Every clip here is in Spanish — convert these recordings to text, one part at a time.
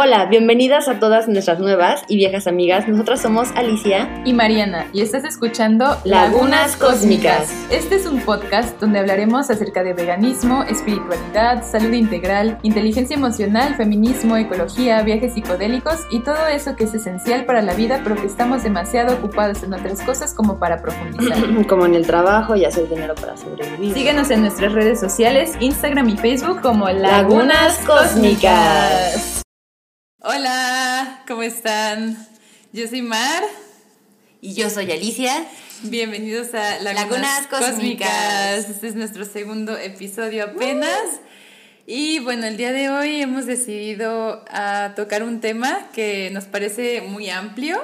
Hola, bienvenidas a todas nuestras nuevas y viejas amigas. Nosotras somos Alicia y Mariana y estás escuchando Lagunas Cósmicas. Este es un podcast donde hablaremos acerca de veganismo, espiritualidad, salud integral, inteligencia emocional, feminismo, ecología, viajes psicodélicos y todo eso que es esencial para la vida, pero que estamos demasiado ocupados en otras cosas como para profundizar. como en el trabajo y hacer dinero para sobrevivir. Síguenos en nuestras redes sociales, Instagram y Facebook como Lagunas Cósmicas. Hola, ¿cómo están? Yo soy Mar. Y yo soy Alicia. Bienvenidos a Lagunas, Cósmicas. Este es nuestro segundo episodio apenas. Y bueno, el día de hoy hemos decidido a tocar un tema que nos parece muy amplio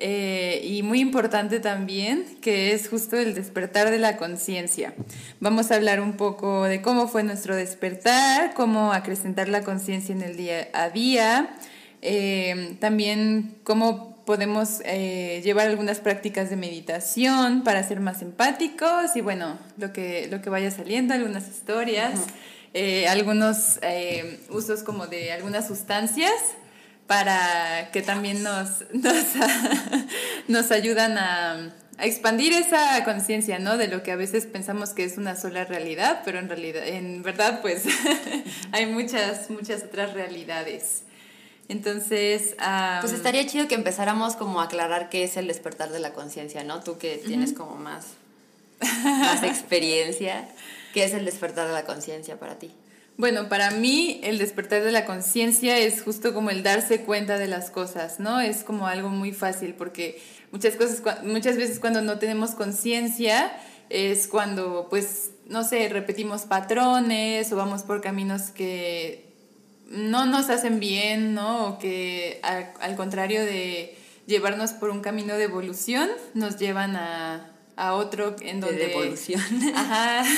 eh, y muy importante también, que es justo el despertar de la conciencia. Vamos a hablar un poco de cómo fue nuestro despertar, cómo acrecentar la conciencia en el día a día, eh, también cómo podemos eh, llevar algunas prácticas de meditación para ser más empáticos y bueno, lo que, lo que vaya saliendo, algunas historias, algunos usos como de algunas sustancias para que también nos, nos, ayudan a, expandir esa conciencia, ¿no? De lo que a veces pensamos que es una sola realidad, pero en realidad, en verdad, pues hay muchas, muchas otras realidades. Entonces, pues estaría chido que empezáramos como a aclarar qué es el despertar de la conciencia, ¿no? Tú que tienes como más, más experiencia, ¿qué es el despertar de la conciencia para ti? Bueno, para mí el despertar de la conciencia es justo como el darse cuenta de las cosas, ¿no? Es como algo muy fácil porque muchas cosas, muchas veces cuando no tenemos conciencia es cuando, pues, no sé, repetimos patrones o vamos por caminos que no nos hacen bien, ¿no? O que al, contrario de llevarnos por un camino de evolución, nos llevan a, a otro en donde... De evolución. Ajá.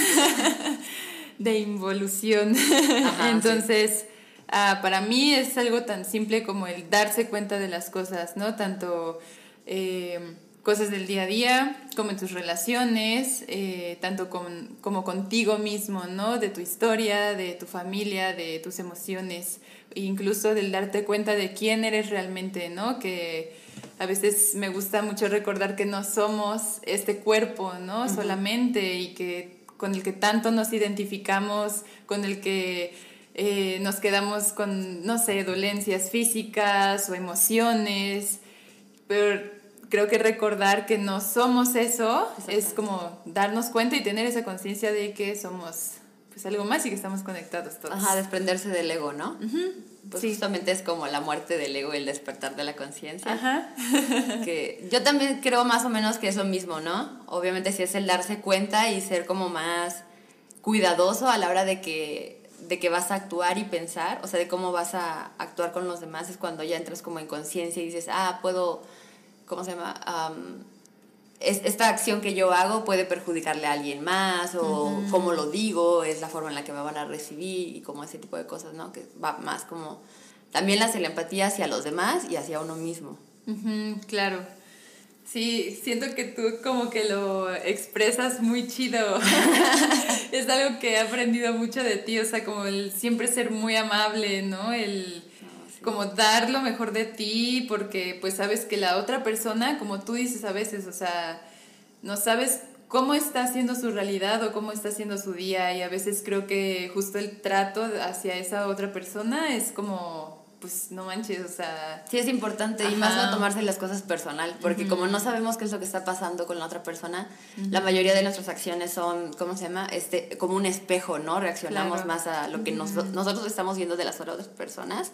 de involución. Entonces, ah, para mí es algo tan simple como el darse cuenta de las cosas, ¿no? Tanto eh, cosas del día a día, como en tus relaciones, eh, tanto con, como contigo mismo, ¿no? De tu historia, de tu familia, de tus emociones, incluso del darte cuenta de quién eres realmente, ¿no? Que a veces me gusta mucho recordar que no somos este cuerpo, ¿no? Solamente y que con el que tanto nos identificamos, con el que eh, nos quedamos con, no sé, dolencias físicas o emociones, pero creo que recordar que no somos eso es como darnos cuenta y tener esa conciencia de que somos pues algo más y que estamos conectados todos. Ajá, desprenderse del ego, ¿no? Pues justamente es como la muerte del ego y el despertar de la conciencia. Ajá. que yo también creo más o menos que es lo mismo, ¿no? Obviamente sí es el darse cuenta y ser como más cuidadoso a la hora de que, de que vas a actuar y pensar, o sea, de cómo vas a actuar con los demás, es cuando ya entras como en conciencia y dices, ah, puedo, ¿cómo se llama? Esta acción que yo hago puede perjudicarle a alguien más o como lo digo es la forma en la que me van a recibir y como ese tipo de cosas, ¿no? Que va más como también la empatía hacia los demás y hacia uno mismo. claro. Sí, siento que tú como que lo expresas muy chido. es algo que he aprendido mucho de ti, o sea, como el siempre ser muy amable, ¿no? El como dar lo mejor de ti, porque pues sabes que la otra persona, como tú dices a veces, o sea, no sabes cómo está haciendo su realidad o cómo está haciendo su día y a veces creo que justo el trato hacia esa otra persona es como pues no manches, o sea... Sí, es importante y más no tomarse las cosas personal, porque como no sabemos qué es lo que está pasando con la otra persona, la mayoría de nuestras acciones son, ¿cómo se llama? Este, como un espejo, ¿no? Reaccionamos más a lo que nosotros estamos viendo de las otras personas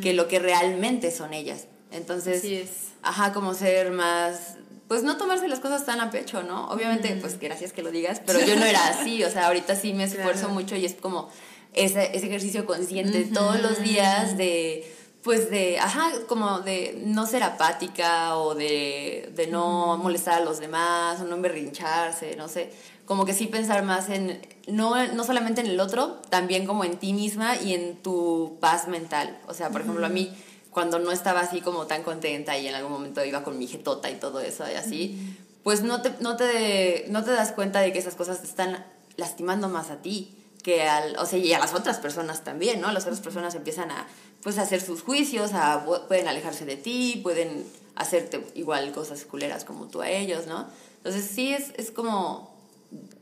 que lo que realmente son ellas. Entonces, es. ajá, como ser más pues no tomarse las cosas tan a pecho, ¿no? Obviamente, pues gracias que lo digas, pero yo no era así, o sea, ahorita sí me esfuerzo mucho y es como ese, ese ejercicio consciente todos los días de pues de, ajá, como de no ser apática o de, de no molestar a los demás o no emberrincharse, no sé, como que sí pensar más en, no, no solamente en el otro, también como en ti misma y en tu paz mental. O sea, por ejemplo, a mí cuando no estaba así como tan contenta y en algún momento iba con mi jetota y todo eso y así, pues no te, no, te, no te das cuenta de que esas cosas te están lastimando más a ti que al, o sea, y a las otras personas también, ¿no? Las otras personas empiezan a, pues, a hacer sus juicios, a, pueden alejarse de ti, pueden hacerte igual cosas culeras como tú a ellos, ¿no? Entonces sí es, es como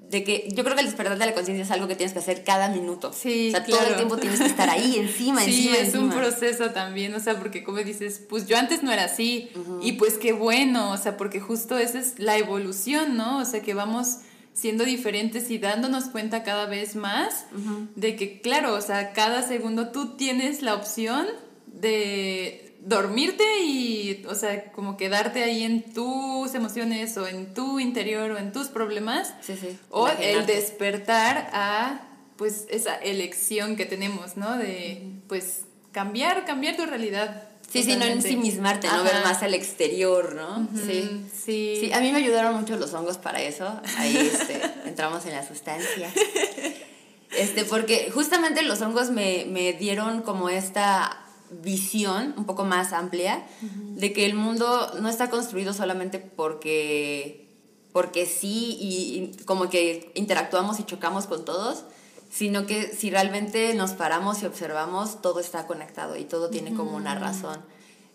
de que yo creo que el despertar de la conciencia es algo que tienes que hacer cada minuto. Sí, o sea, todo el tiempo tienes que estar ahí, encima, sí, encima. Sí, es un proceso también, o sea, porque como dices, pues yo antes no era así, y pues qué bueno, o sea, porque justo esa es la evolución, ¿no? O sea, que vamos siendo diferentes y dándonos cuenta cada vez más de que, claro, o sea, cada segundo tú tienes la opción de dormirte y, o sea, como quedarte ahí en tus emociones o en tu interior o en tus problemas. Sí, sí. O el despertar a, pues, esa elección que tenemos, ¿no? De, pues, cambiar, cambiar tu realidad. Sí, sí, no ensimismarte, no ver más al exterior, ¿no? sí. sí. Sí, a mí me ayudaron mucho los hongos para eso. Ahí este, entramos en la sustancia. Este, porque justamente los hongos me, me dieron como esta visión un poco más amplia de que el mundo no está construido solamente porque, porque sí y, como que interactuamos y chocamos con todos, sino que si realmente nos paramos y observamos, todo está conectado y todo tiene como una razón.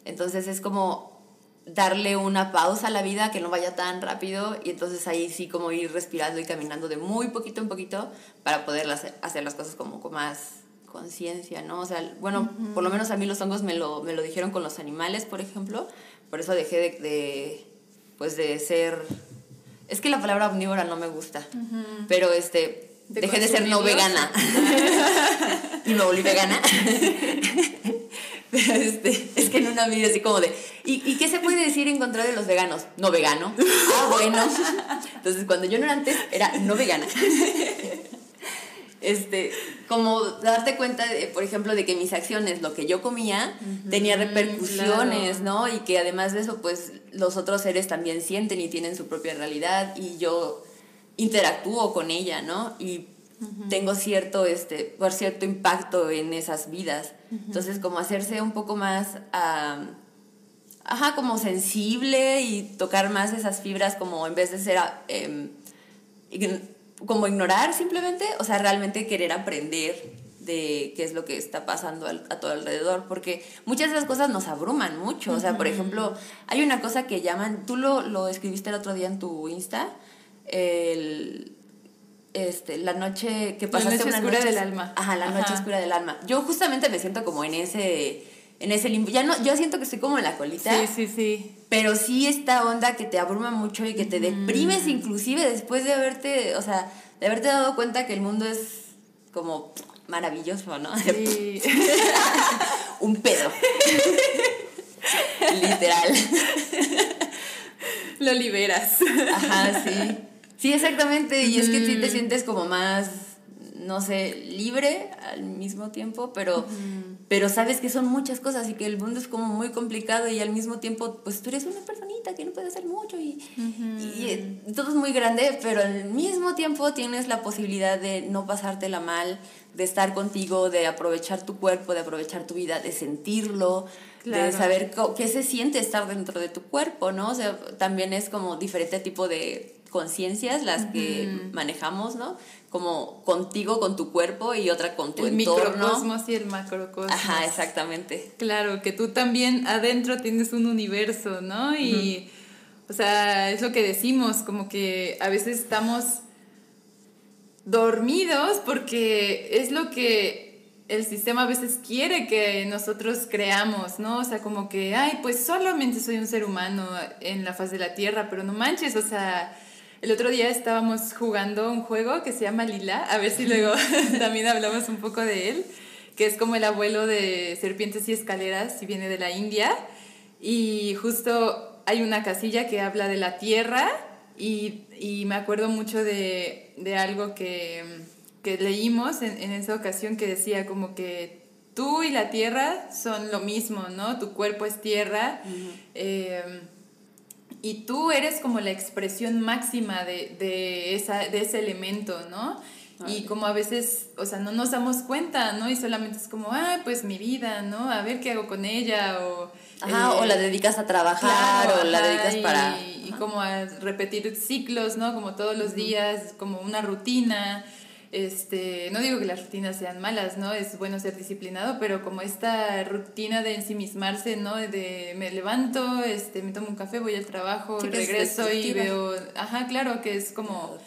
Entonces es como darle una pausa a la vida, que no vaya tan rápido y entonces ahí sí como ir respirando y caminando de muy poquito en poquito para poder hacer las cosas como con más conciencia, ¿no? O sea, bueno, por lo menos a mí los hongos me lo, me lo dijeron con los animales, por ejemplo, por eso dejé de, pues de ser, es que la palabra omnívora no me gusta, pero este, dejé de ser no vegana y me volví vegana. Pero este, es que en una vida así como de, ¿y, ¿y, qué se puede decir en contra de los veganos? No vegano. Ah, bueno. Entonces, cuando yo no era antes, era no vegana este, como darte cuenta, de, por ejemplo, de que mis acciones, lo que yo comía, tenía repercusiones, ¿no? Y que además de eso, pues los otros seres también sienten y tienen su propia realidad y yo interactúo con ella, ¿no? Y tengo cierto, este, por cierto impacto en esas vidas. Entonces, como hacerse un poco más, ajá, como sensible y tocar más esas fibras, como en vez de ser... Eh, como ignorar simplemente, o sea, realmente querer aprender de qué es lo que está pasando a, todo alrededor, porque muchas de esas cosas nos abruman mucho, o sea, por ejemplo, hay una cosa que llaman, tú lo, lo escribiste el otro día en tu Insta, el, este, la noche que pasaste la noche oscura del alma. Ajá, la noche oscura del alma. Yo justamente me siento como en ese en ese limbo. Ya no, yo siento que estoy como en la colita. Sí, sí, sí. Pero sí esta onda que te abruma mucho y que te deprimes inclusive después de haberte, o sea, de haberte dado cuenta que el mundo es como maravilloso, ¿no? Sí. Un pedo. Literal. Lo liberas. Ajá, sí. Sí, exactamente. Y es que sí te sientes como más no sé, libre al mismo tiempo, pero, pero sabes que son muchas cosas y que el mundo es como muy complicado y al mismo tiempo, pues tú eres una personita que no puede hacer mucho y, y, todo es muy grande, pero al mismo tiempo tienes la posibilidad de no pasártela mal, de estar contigo, de aprovechar tu cuerpo, de aprovechar tu vida, de sentirlo, de saber qué se siente estar dentro de tu cuerpo, ¿no? O sea, también es como diferente tipo de conciencias las que manejamos, ¿no? como contigo, con tu cuerpo y otra con tu el entorno. El microcosmos y el macrocosmos. Ajá, exactamente. Claro, que tú también adentro tienes un universo, ¿no? Y, o sea, es lo que decimos, como que a veces estamos dormidos porque es lo que el sistema a veces quiere que nosotros creamos, ¿no? O sea, como que, ay, pues solamente soy un ser humano en la faz de la Tierra, pero no manches, o sea el otro día estábamos jugando un juego que se llama Lila, a ver si luego también hablamos un poco de él, que es como el abuelo de serpientes y escaleras y viene de la India. Y justo hay una casilla que habla de la tierra y, y me acuerdo mucho de, de algo que, que leímos en, en, esa ocasión que decía como que tú y la tierra son lo mismo, ¿no? Tu cuerpo es tierra y tú eres como la expresión máxima de, de, esa, de ese elemento, ¿no? Y como a veces, o sea, no nos damos cuenta, ¿no? Y solamente es como, ah, pues mi vida, ¿no? A ver qué hago con ella, o... Ajá, o la eh, dedicas a trabajar, o la dedicas para... Y, como a repetir ciclos, ¿no? Como todos los días, como una rutina. Este, no digo que las rutinas sean malas, ¿no? Es bueno ser disciplinado, pero como esta rutina de ensimismarse, ¿no? De me levanto, este, me tomo un café, voy al trabajo, regreso y veo, ajá, claro, que es como,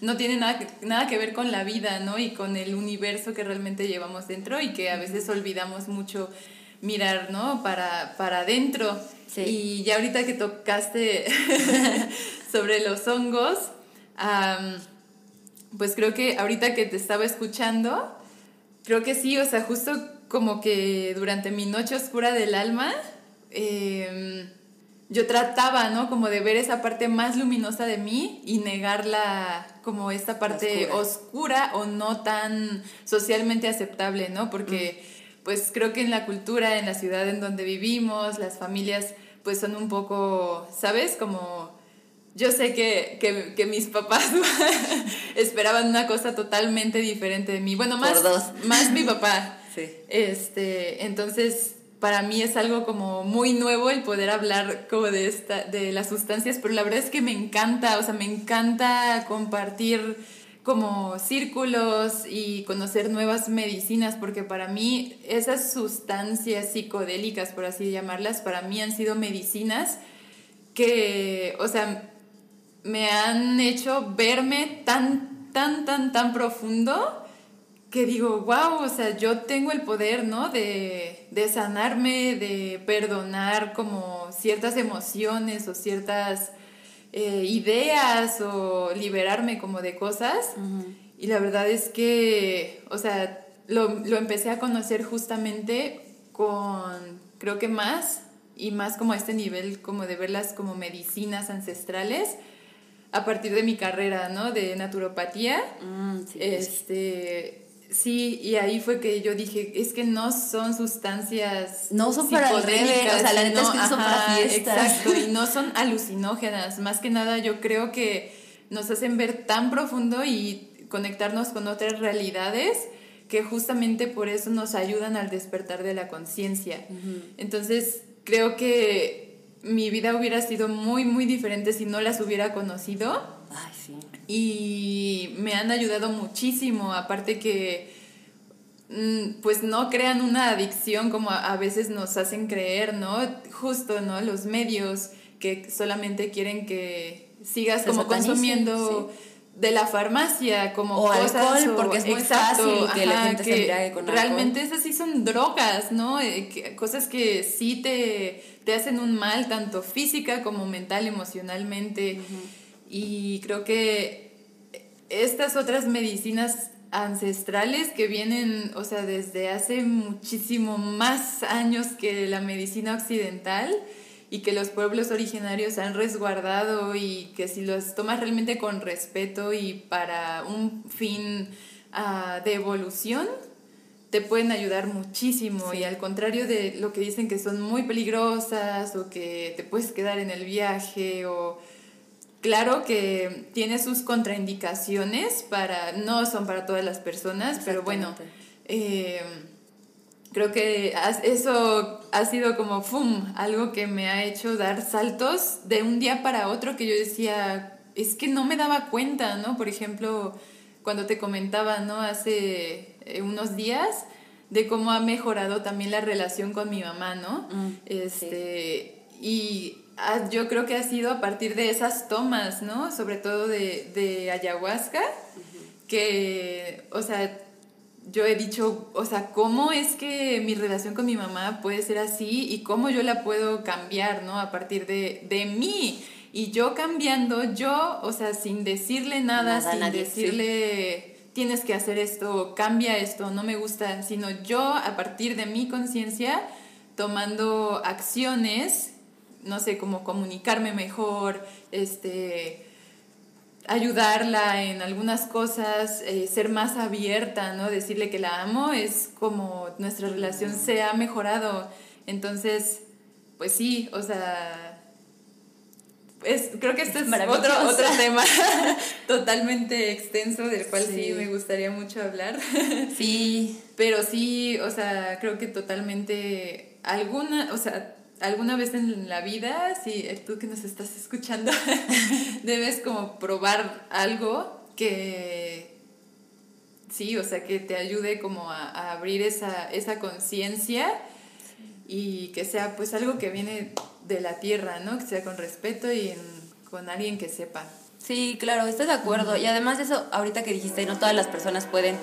no tiene nada, nada que ver con la vida, ¿no? Y con el universo que realmente llevamos dentro y que a veces olvidamos mucho mirar, ¿no? Para, para adentro. Y ya ahorita que tocaste sobre los hongos, pues creo que ahorita que te estaba escuchando, creo que sí, o sea, justo como que durante mi noche oscura del alma, em, yo trataba, ¿no? Como de ver esa parte más luminosa de mí y negarla como esta parte oscura, o no tan socialmente aceptable, ¿no? Porque pues creo que en la cultura, en la ciudad en donde vivimos, las familias pues son un poco, ¿sabes? Como yo sé que, que, que mis papás esperaban una cosa totalmente diferente de mí. Bueno, más, más mi papá. Sí. Este, entonces, para mí es algo como muy nuevo el poder hablar como de, esta, de las sustancias, pero la verdad es que me encanta, o sea, me encanta compartir como círculos y conocer nuevas medicinas, porque para mí esas sustancias psicodélicas, por así llamarlas, para mí han sido medicinas que, o sea, me han hecho verme tan, tan, tan, tan profundo que digo, wow, o sea, yo tengo el poder, ¿no? De, de sanarme, de perdonar como ciertas emociones o ciertas eh, ideas o liberarme como de cosas. Y la verdad es que, o sea, lo, lo empecé a conocer justamente con, creo que más, y más como a este nivel como de verlas como medicinas ancestrales a partir de mi carrera, ¿no? De naturopatía. Mm, sí, este, sí, y ahí fue que yo dije, es que no son sustancias No son para el o sea, la neta es que son para fiestas. Exacto, y no son alucinógenas. Más que nada yo creo que nos hacen ver tan profundo y conectarnos con otras realidades que justamente por eso nos ayudan al despertar de la conciencia. Entonces, creo que mi vida hubiera sido muy, muy diferente si no las hubiera conocido. Ay, sí. Y me han ayudado muchísimo, aparte que mm, pues no crean una adicción como a veces nos hacen creer, ¿no? Justo, ¿no? Los medios que solamente quieren que sigas como consumiendo de la farmacia como o alcohol porque es muy fácil que la gente se embriague con realmente esas sí son drogas no eh, cosas que sí te, te hacen un mal tanto física como mental emocionalmente. Y creo que estas otras medicinas ancestrales que vienen o sea desde hace muchísimo más años que la medicina occidental y que los pueblos originarios han resguardado y que si los tomas realmente con respeto y para un fin ah, de evolución, te pueden ayudar muchísimo. Y al contrario de lo que dicen que son muy peligrosas o que te puedes quedar en el viaje o claro que tiene sus contraindicaciones para no son para todas las personas pero bueno eh, creo que eso ha sido como, ¡fum!, algo que me ha hecho dar saltos de un día para otro que yo decía, es que no me daba cuenta, ¿no? Por ejemplo, cuando te comentaba, ¿no? Hace eh, unos días de cómo ha mejorado también la relación con mi mamá, ¿no? Mm, este, y yo creo que ha sido a partir de esas tomas, ¿no? Sobre todo de, de ayahuasca, que, o sea, yo he dicho, o sea, ¿cómo es que mi relación con mi mamá puede ser así y cómo yo la puedo cambiar, ¿no? A partir de, de mí. Y yo cambiando, yo, o sea, sin decirle nada, sin decirle, tienes que hacer esto, cambia esto, no me gusta, sino yo a partir de mi conciencia, tomando acciones, no sé, como comunicarme mejor, este ayudarla en algunas cosas, eh, ser más abierta, ¿no? Decirle que la amo es como nuestra relación se ha mejorado. Entonces, pues sí, o sea, es, creo que este es, otro, otro tema totalmente extenso del cual sí. sí. me gustaría mucho hablar. Sí. Pero sí, o sea, creo que totalmente alguna, o sea, alguna vez en la vida, si tú que nos estás escuchando, debes como probar algo que sí, o sea, que te ayude como a, abrir esa, esa conciencia y que sea pues algo que viene de la tierra, ¿no? Que sea con respeto y con alguien que sepa. Sí, claro, estoy de acuerdo. Y además de eso, ahorita que dijiste, no todas las personas pueden.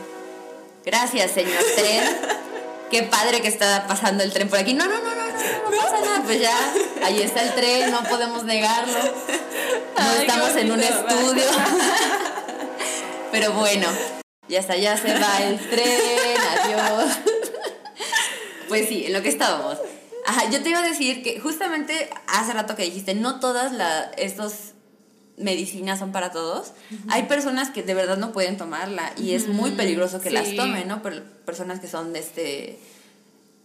Gracias, señor tren. Qué padre que está pasando el tren por aquí. No, no, no, no, no, no pasa nada. Pues ya, ahí está el tren, no podemos negarlo. No estamos en un estudio. Pero bueno, ya está, ya se va el tren, adiós. Pues sí, en lo que estábamos. Ajá, yo te iba a decir que justamente hace rato que dijiste, no todas la, estos medicinas son para todos. Hay personas que de verdad no pueden tomarla y es muy peligroso que las tomen, ¿no? Pero personas que son de este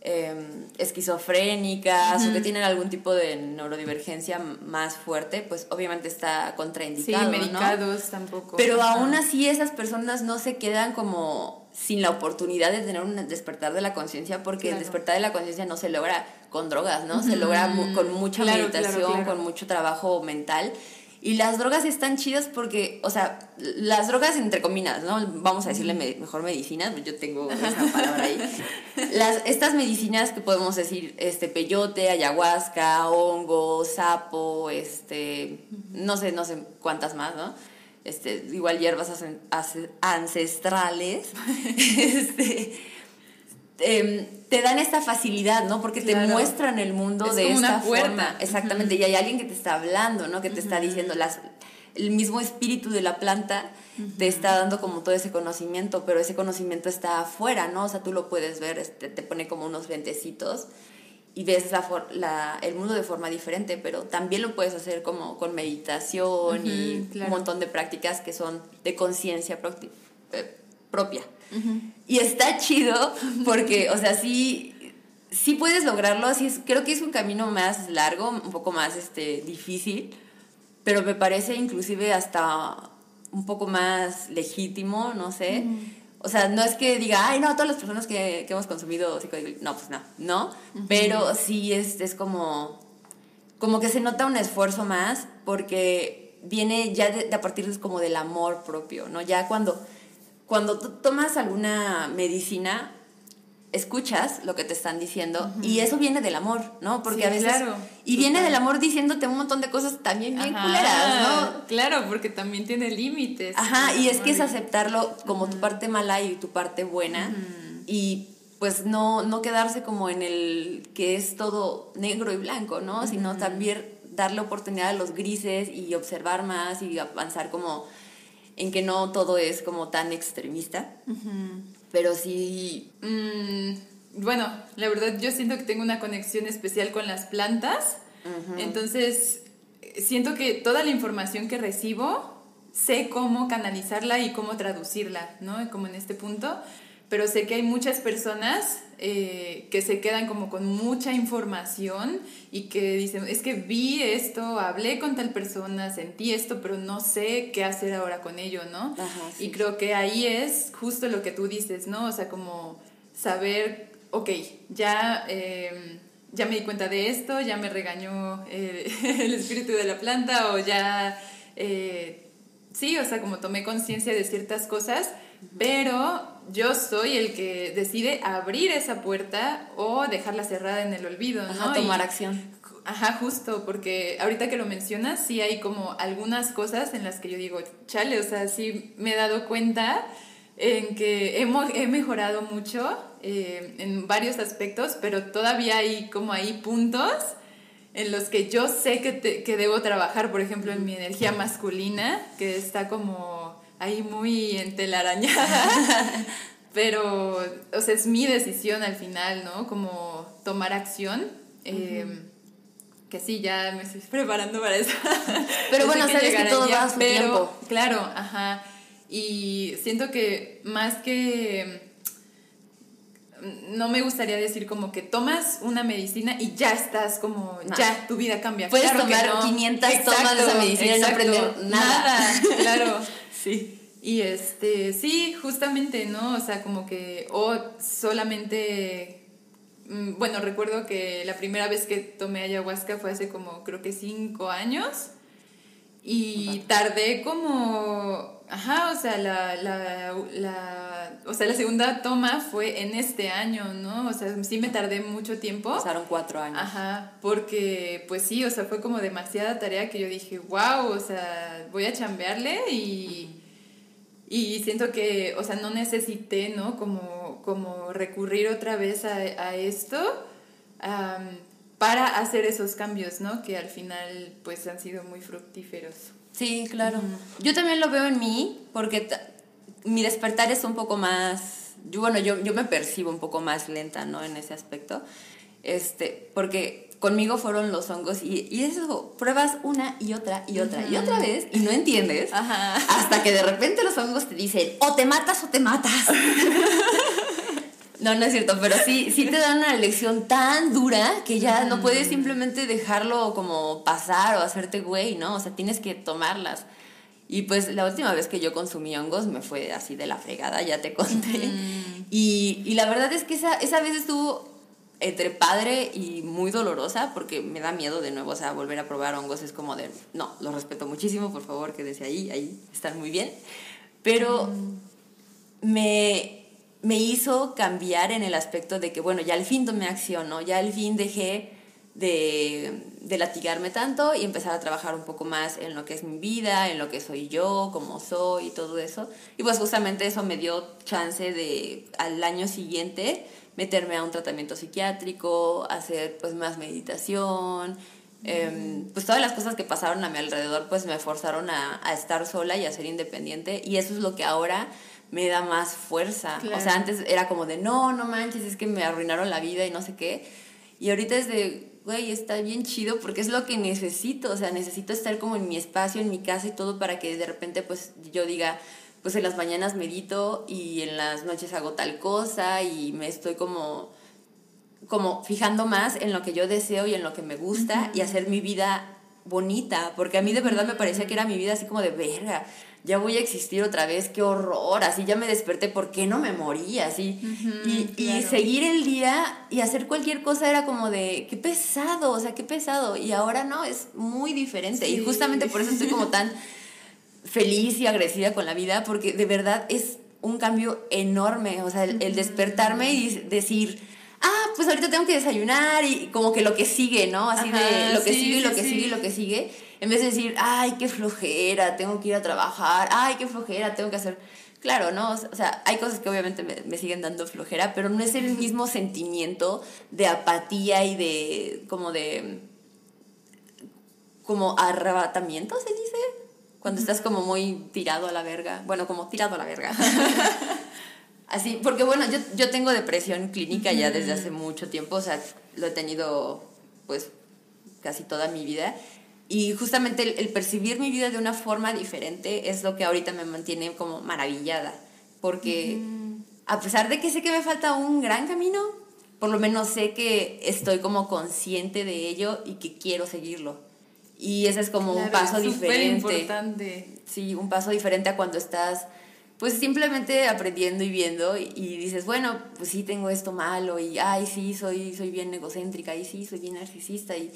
em, esquizofrénicas o que tienen algún tipo de neurodivergencia más fuerte, pues obviamente está contraindicado. Sí, medicados tampoco. Pero aún así esas personas no se quedan como sin la oportunidad de tener un despertar de la conciencia, porque el despertar de la conciencia no se logra con drogas, ¿no? Se logra con mucha meditación, con mucho trabajo mental. Y las drogas están chidas porque, o sea, las drogas entre comillas, ¿no? Vamos a decirle mejor medicinas, yo tengo esa palabra ahí. Las, estas medicinas que podemos decir, este, peyote, ayahuasca, hongo, sapo, este, no sé, no sé cuántas más, ¿no? Este, igual hierbas ancestrales, este, em, te dan esta facilidad, ¿no? Porque te muestran el mundo de esta forma. Exactamente, y hay alguien que te está hablando, ¿no? Que te está diciendo las el mismo espíritu de la planta te está dando como todo ese conocimiento, pero ese conocimiento está afuera, ¿no? O sea, tú lo puedes ver, este, te pone como unos lentecitos y ves la, la, el mundo de forma diferente, pero también lo puedes hacer como con meditación y un montón de prácticas que son de conciencia propia. Y está chido porque, o sea, sí, sí puedes lograrlo, así creo que es un camino más largo, un poco más este, difícil, pero me parece inclusive hasta un poco más legítimo, no sé. O sea, no es que diga, ay, no, todas las personas que, hemos consumido no, pues no, no, pero sí es, es como, como que se nota un esfuerzo más porque viene ya de, a partir de, como del amor propio, ¿no? Ya cuando, cuando tú tomas alguna medicina, escuchas lo que te están diciendo y eso viene del amor, ¿no? Porque a veces claro, y viene del amor diciéndote un montón de cosas también bien culeras, ¿no? Claro, porque también tiene límites. Ajá, y es que es aceptarlo como tu parte mala y tu parte buena y pues no no quedarse como en el que es todo negro y blanco, ¿no? Sino también darle oportunidad a los grises y observar más y avanzar como en que no todo es como tan extremista. Pero sí... Mm, bueno, la verdad yo siento que tengo una conexión especial con las plantas. Entonces, siento que toda la información que recibo, sé cómo canalizarla y cómo traducirla, ¿no? Como en este punto pero sé que hay muchas personas eh, que se quedan como con mucha información y que dicen, es que vi esto, hablé con tal persona, sentí esto, pero no sé qué hacer ahora con ello, ¿no? Y creo que ahí es justo lo que tú dices, ¿no? O sea, como saber, ok, ya... Em, ya me di cuenta de esto, ya me regañó eh, el espíritu de la planta o ya, eh, sí, o sea, como tomé conciencia de ciertas cosas, pero yo soy el que decide abrir esa puerta o dejarla cerrada en el olvido, ¿no? tomar acción. Ajá, justo, porque ahorita que lo mencionas, sí hay como algunas cosas en las que yo digo, chale, o sea, sí me he dado cuenta en que hemos, he mejorado mucho eh, en varios aspectos, pero todavía hay como ahí puntos en los que yo sé que, que debo trabajar, por ejemplo, en mi energía masculina, que está como ahí muy entelarañada. Pero, o sea, es mi decisión al final, ¿no? Como tomar acción. Eh, que sí, ya me estoy preparando para eso. Pero bueno, sabes que todo va a su tiempo. Claro, ajá. Y siento que más que no me gustaría decir como que tomas una medicina y ya estás como, ya, tu vida cambia. Puedes tomar 500 tomas de esa medicina y no aprender nada. nada claro. Sí. Y este, sí, justamente, ¿no? O sea, como que, o solamente, mm, bueno, recuerdo que la primera vez que tomé ayahuasca fue hace como, creo que cinco años. Y tardé como, Ajá, o sea, la, la, la, o sea, la segunda toma fue en este año, ¿no? O sea, sí me tardé mucho tiempo. Pasaron cuatro años. Ajá, porque pues sí, o sea, fue como demasiada tarea que yo dije, wow, o sea, voy a chambearle y, y siento que, o sea, no necesité, ¿no? Como, como recurrir otra vez a, a esto para hacer esos cambios, ¿no? Que al final pues han sido muy fructíferos. Sí, claro. Yo también lo veo en mí porque mi despertar es un poco más, yo, bueno, yo, yo me percibo un poco más lenta, ¿no? En ese aspecto. Este, porque conmigo fueron los hongos y, y eso, pruebas una y otra y otra y otra vez y no entiendes hasta que de repente los hongos te dicen o te matas o te matas. No, no es cierto, pero sí, sí te dan una lección tan dura que ya no puedes simplemente dejarlo como pasar o hacerte güey, ¿no? O sea, tienes que tomarlas. Y pues la última vez que yo consumí hongos me fue así de la fregada, ya te conté. y, y, la verdad es que esa, esa vez estuvo entre padre y muy dolorosa porque me da miedo de nuevo, o sea, volver a probar hongos es como de, no, lo respeto muchísimo, por favor, quédese ahí, ahí están muy bien. Pero me me hizo cambiar en el aspecto de que, bueno, ya al fin tomé acción, ¿no? Ya al fin dejé de, de, latigarme tanto y empezar a trabajar un poco más en lo que es mi vida, en lo que soy yo, cómo soy y todo eso. Y pues justamente eso me dio chance de al año siguiente meterme a un tratamiento psiquiátrico, hacer pues más meditación. Em, pues todas las cosas que pasaron a mi alrededor pues me forzaron a, a estar sola y a ser independiente y eso es lo que ahora me da más fuerza. O sea, antes era como de, no, no manches, es que me arruinaron la vida y no sé qué. Y ahorita es de, güey, está bien chido porque es lo que necesito. O sea, necesito estar como en mi espacio, en mi casa y todo para que de repente pues yo diga, pues en las mañanas medito y en las noches hago tal cosa y me estoy como como fijando más en lo que yo deseo y en lo que me gusta y hacer mi vida bonita, porque a mí de verdad me parecía que era mi vida así como de verga ya voy a existir otra vez, qué horror, así ya me desperté, ¿por qué no me moría? Así, y, seguir el día y hacer cualquier cosa era como de, qué pesado, o sea, qué pesado, y ahora no, es muy diferente, y justamente por eso estoy como tan feliz y agresiva con la vida, porque de verdad es un cambio enorme, o sea, el, despertarme y decir, ah, pues ahorita tengo que desayunar y como que lo que sigue, ¿no? Así de lo que sigue, lo que sigue, lo que sigue en vez de decir, ay, qué flojera, tengo que ir a trabajar, ay, qué flojera, tengo que hacer... Claro, ¿no? O sea, hay cosas que obviamente me, siguen dando flojera, pero no es el mismo sentimiento de apatía y de como de como arrebatamiento, se dice, cuando estás como muy tirado a la verga, bueno, como tirado a la verga. Así, porque bueno, yo, yo tengo depresión clínica ya desde hace mucho tiempo, o sea, lo he tenido pues casi toda mi vida y justamente el, percibir mi vida de una forma diferente es lo que ahorita me mantiene como maravillada. Porque a pesar de que sé que me falta un gran camino, por lo menos sé que estoy como consciente de ello y que quiero seguirlo. Y ese es como un paso diferente. importante. Sí, un paso diferente a cuando estás pues simplemente aprendiendo y viendo y, y, dices, bueno, pues sí tengo esto malo y ay, sí, soy, soy bien egocéntrica y sí, soy bien narcisista y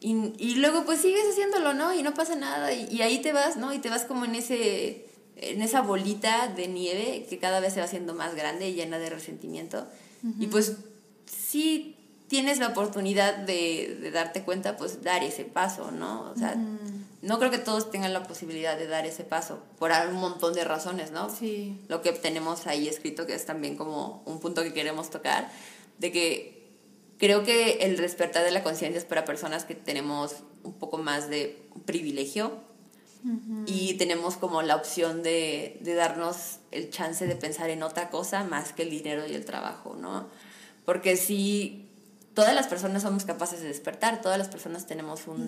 y, y, luego pues sigues haciéndolo, ¿no? Y no pasa nada. Y, ahí te vas, ¿no? Y te vas como en ese en esa bolita de nieve que cada vez se va haciendo más grande y llena de resentimiento. Y pues si tienes la oportunidad de, de, darte cuenta, pues dar ese paso, ¿no? O sea, no creo que todos tengan la posibilidad de dar ese paso por un montón de razones, ¿no? Sí. Lo que tenemos ahí escrito, que es también como un punto que queremos tocar, de que Creo que el despertar de la conciencia es para personas que tenemos un poco más de privilegio y tenemos como la opción de, de, darnos el chance de pensar en otra cosa más que el dinero y el trabajo, ¿no? Porque si todas las personas somos capaces de despertar, todas las personas tenemos un,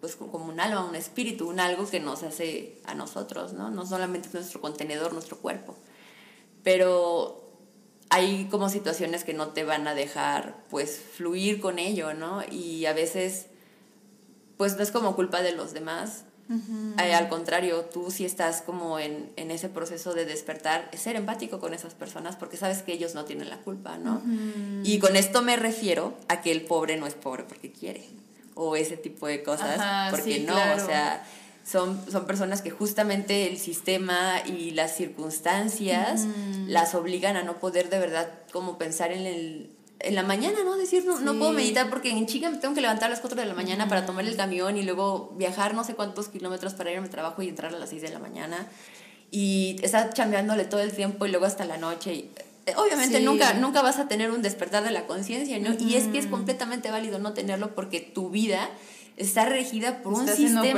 pues, como un alma, un espíritu, un algo que nos hace a nosotros, ¿no? No solamente nuestro contenedor, nuestro cuerpo. Pero hay como situaciones que no te van a dejar pues fluir con ello, ¿no? Y a veces pues no es como culpa de los demás. Eh, al contrario, tú si estás como en, en, ese proceso de despertar, es ser empático con esas personas porque sabes que ellos no tienen la culpa, ¿no? Y con esto me refiero a que el pobre no es pobre porque quiere, o ese tipo de cosas, porque no, o sea, son, son personas que justamente el sistema y las circunstancias las obligan a no poder de verdad como pensar en el en la mañana, ¿no? Decir, no, no puedo meditar porque en chica me tengo que levantar a las 4 de la mañana para tomar el camión y luego viajar no sé cuántos kilómetros para ir a mi trabajo y entrar a las 6 de la mañana. Y estar chambeándole todo el tiempo y luego hasta la noche. Y, eh, obviamente nunca, nunca vas a tener un despertar de la conciencia, ¿no? Y es que es completamente válido no tenerlo porque tu vida está regida por un sistema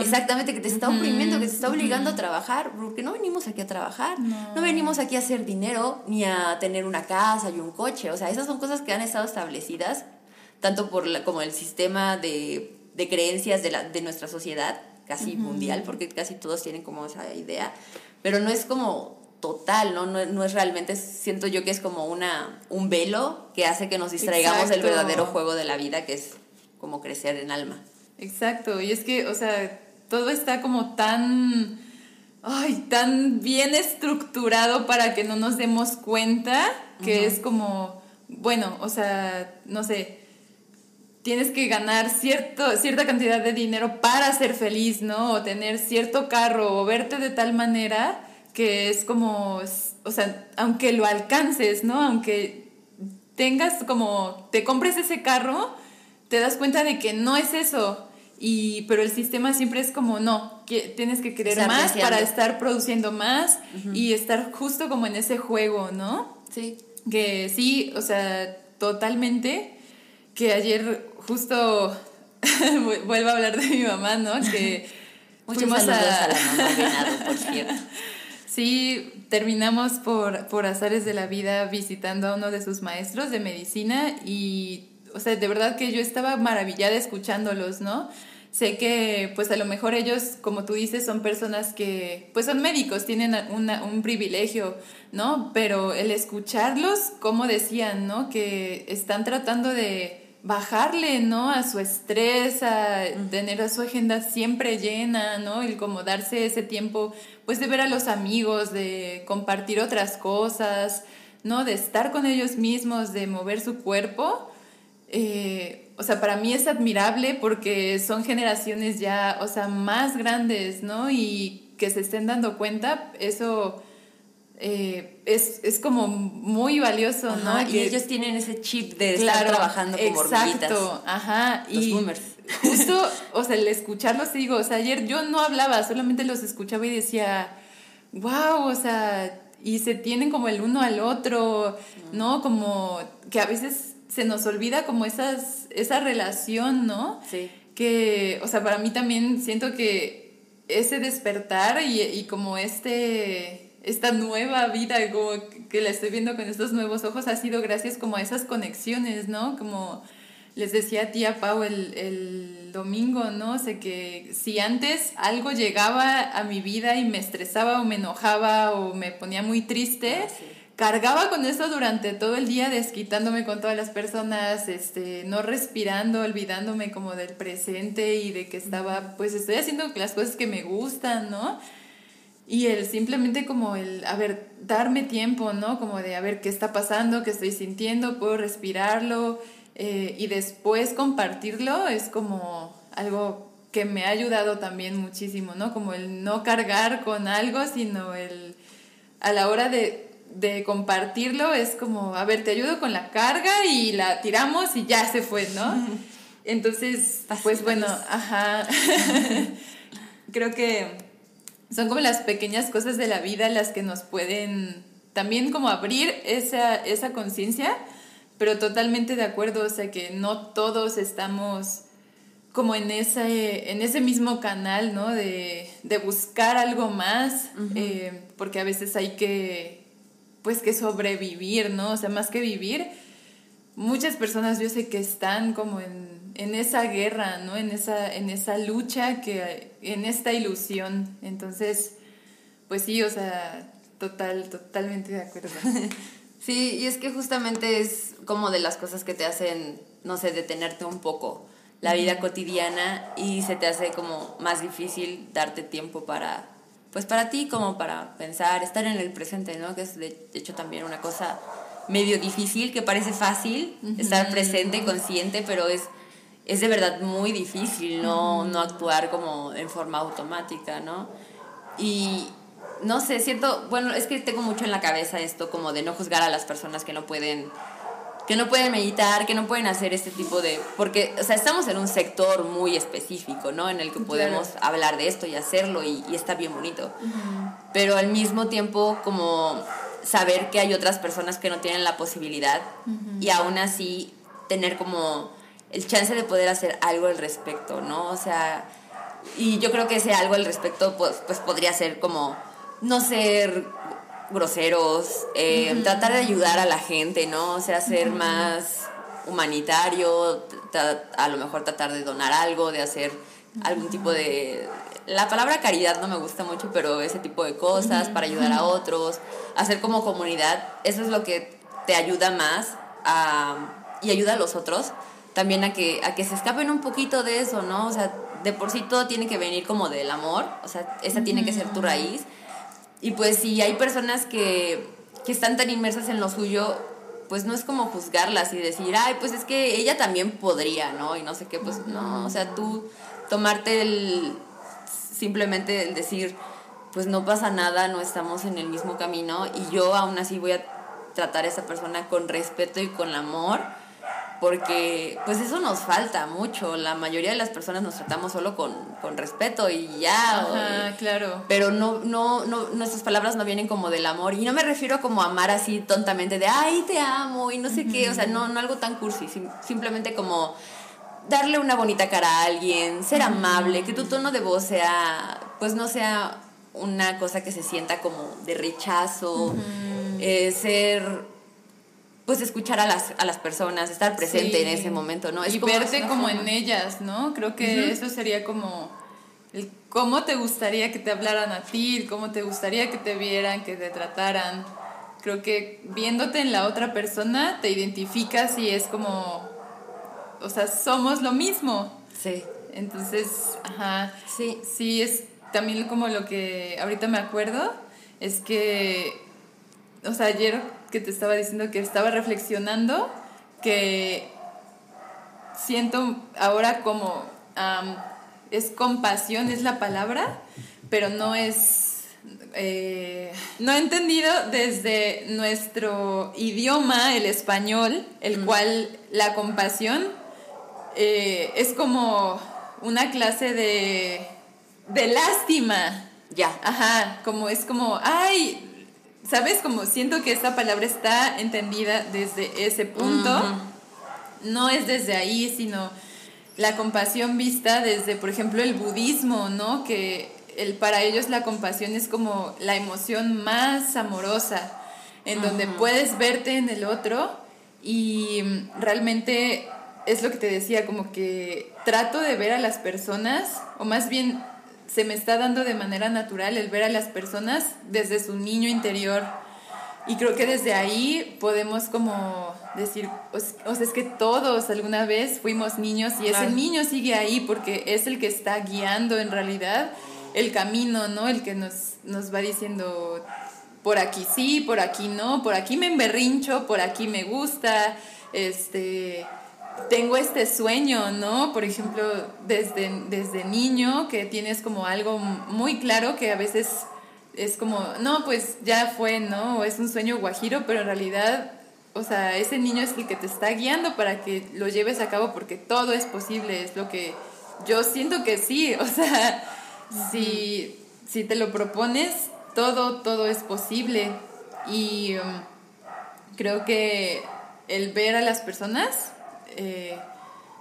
exactamente que te está oprimiendo, que te está obligando a trabajar, porque no venimos aquí a trabajar, no. venimos aquí a hacer dinero ni a tener una casa y un coche, o sea, esas son cosas que han estado establecidas tanto por la, como el sistema de, de creencias de, la, de nuestra sociedad, casi mundial, porque casi todos tienen como esa idea, pero no es como total, ¿no? No, no es realmente, siento yo que es como una, un velo que hace que nos distraigamos del verdadero juego de la vida, que es como crecer en alma. Exacto, y es que, o sea, todo está como tan, ay, tan bien estructurado para que no nos demos cuenta que es como, bueno, o sea, no sé, tienes que ganar cierto, cierta cantidad de dinero para ser feliz, ¿no? O tener cierto carro o verte de tal manera que es como, o sea, aunque lo alcances, ¿no? Aunque tengas como, te compres ese carro, te das cuenta de que no es eso. Y, pero el sistema siempre es como, no, que tienes que querer más para estar produciendo más y estar justo como en ese juego, ¿no? Sí. Que sí, o sea, totalmente. Que ayer justo vuelvo a hablar de mi mamá, ¿no? Que fuimos a... a... la mamá por cierto. Sí, terminamos por, por azares de la vida visitando a uno de sus maestros de medicina y o sea, de verdad que yo estaba maravillada escuchándolos, ¿no? Sé que pues a lo mejor ellos, como tú dices, son personas que pues son médicos, tienen un privilegio, ¿no? Pero el escucharlos, como decían, ¿no? Que están tratando de bajarle, ¿no? A su estrés, a tener a su agenda siempre llena, ¿no? El como darse ese tiempo, pues de ver a los amigos, de compartir otras cosas, ¿no? De estar con ellos mismos, de mover su cuerpo eh, o sea, para mí es admirable porque son generaciones ya, o sea, más grandes, ¿no? Y que se estén dando cuenta, eso eh, es, es, como muy valioso, ¿no? Y ellos tienen ese chip de estar trabajando como exacto, ajá. Los y boomers. Justo, o sea, el escucharlos, digo, o sea, ayer yo no hablaba, solamente los escuchaba y decía, wow, o sea, y se tienen como el uno al otro, ¿no? Como que a veces se nos olvida como esas, esa relación, ¿no? Sí. Que, o sea, para mí también siento que ese despertar y, y como este, esta nueva vida como que la estoy viendo con estos nuevos ojos ha sido gracias como a esas conexiones, ¿no? Como les decía a tía Pau el, el domingo, ¿no? O sea, que si antes algo llegaba a mi vida y me estresaba o me enojaba o me ponía muy triste, ah, cargaba con eso durante todo el día, desquitándome con todas las personas, este, no respirando, olvidándome como del presente y de que estaba, pues estoy haciendo las cosas que me gustan, ¿no? Y el simplemente como el, a ver, darme tiempo, ¿no? Como de, a ver, ¿qué está pasando? ¿Qué estoy sintiendo? ¿Puedo respirarlo? Eh, y después compartirlo es como algo que me ha ayudado también muchísimo, ¿no? Como el no cargar con algo, sino el a la hora de de compartirlo es como, a ver, te ayudo con la carga y la tiramos y ya se fue, ¿no? Entonces, pues bueno, ajá. Creo que son como las pequeñas cosas de la vida las que nos pueden también como abrir esa, esa conciencia, pero totalmente de acuerdo, o sea que no todos estamos como en ese, en ese mismo canal, ¿no? De, buscar algo más, eh, porque a veces hay que pues que sobrevivir, ¿no? O sea, más que vivir, muchas personas yo sé que están como en, esa guerra, ¿no? En esa, en esa lucha, que, en esta ilusión. Entonces, pues sí, o sea, total, totalmente de acuerdo. Sí, y es que justamente es como de las cosas que te hacen, no sé, detenerte un poco la vida cotidiana y se te hace como más difícil darte tiempo para pues para ti como para pensar, estar en el presente, ¿no? Que es de hecho también una cosa medio difícil, que parece fácil, estar presente, consciente, pero es es de verdad muy difícil no, no actuar como en forma automática, ¿no? Y no sé, siento, bueno, es que tengo mucho en la cabeza esto como de no juzgar a las personas que no pueden que no pueden meditar, que no pueden hacer este tipo de... Porque, o sea, estamos en un sector muy específico, ¿no? En el que podemos hablar de esto y hacerlo y, está bien bonito. Pero al mismo tiempo, como saber que hay otras personas que no tienen la posibilidad y aún así tener como el chance de poder hacer algo al respecto, ¿no? O sea, y yo creo que ese algo al respecto, pues, pues podría ser como no ser groseros, eh, tratar de ayudar a la gente, ¿no? O sea, ser más humanitario, a lo mejor tratar de donar algo, de hacer algún tipo de... La palabra caridad no me gusta mucho, pero ese tipo de cosas para ayudar a otros, hacer como comunidad, eso es lo que te ayuda más y ayuda a los otros también a que, a que se escapen un poquito de eso, ¿no? O sea, de por sí todo tiene que venir como del amor, o sea, esa tiene que ser tu raíz y pues si hay personas que, que están tan inmersas en lo suyo, pues no es como juzgarlas y decir, ay, pues es que ella también podría, ¿no? Y no sé qué, pues no, o sea, tú tomarte el, simplemente el decir, pues no pasa nada, no estamos en el mismo camino y yo aún así voy a tratar a esa persona con respeto y con amor porque pues eso nos falta mucho. La mayoría de las personas nos tratamos solo con, respeto y ya. Ajá, claro. Pero no, no, no, nuestras palabras no vienen como del amor. Y no me refiero como amar así tontamente de, ay, te amo y no sé qué. O sea, no, no algo tan cursi. simplemente como darle una bonita cara a alguien, ser amable, que tu tono de voz sea, pues no sea una cosa que se sienta como de rechazo, eh, ser pues escuchar a las, a las personas, estar presente en ese momento, ¿no? Es y verte como en ellas, ¿no? Creo que eso sería como el cómo te gustaría que te hablaran a ti, cómo te gustaría que te vieran, que te trataran. Creo que viéndote en la otra persona te identificas y es como, o sea, somos lo mismo. Sí. Entonces, ajá, sí, sí es también como lo que ahorita me acuerdo, es que, o sea, ayer que te estaba diciendo que estaba reflexionando, que siento ahora como es compasión, es la palabra, pero no es, eh, no he entendido desde nuestro idioma, el español, el cual la compasión eh, es como una clase de, de lástima. Ya. Ajá, como es como, ay, ¿sabes? Como siento que esta palabra está entendida desde ese punto. No es desde ahí, sino la compasión vista desde, por ejemplo, el budismo, ¿no? Que el, para ellos la compasión es como la emoción más amorosa, en donde puedes verte en el otro y realmente es lo que te decía, como que trato de ver a las personas, o más bien se me está dando de manera natural el ver a las personas desde su niño interior. Y creo que desde ahí podemos como decir, o, sea, es que todos alguna vez fuimos niños y ese niño sigue ahí porque es el que está guiando en realidad el camino, ¿no? El que nos, nos va diciendo, por aquí sí, por aquí no, por aquí me emberrincho, por aquí me gusta, este, tengo este sueño, ¿no? Por ejemplo, desde, desde niño, que tienes como algo muy claro que a veces es como, no, pues ya fue, ¿no? es un sueño guajiro, pero en realidad, o sea, ese niño es el que te está guiando para que lo lleves a cabo porque todo es posible, es lo que yo siento que sí, o sea, si, si te lo propones, todo, todo es posible. Y um, creo que el ver a las personas eh,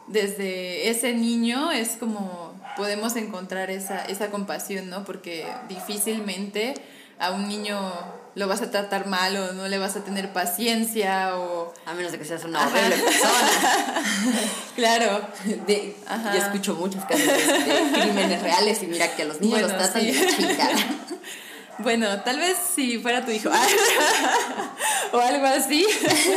desde ese niño es como podemos encontrar esa, esa compasión, ¿no? Porque difícilmente a un niño lo vas a tratar mal o no le vas a tener paciencia o... A menos de que seas una horrible persona. claro. yo escucho muchos casos de, crímenes reales y mira que a los niños los tratan de chingada. Bueno, tal vez si fuera tu hijo o algo así,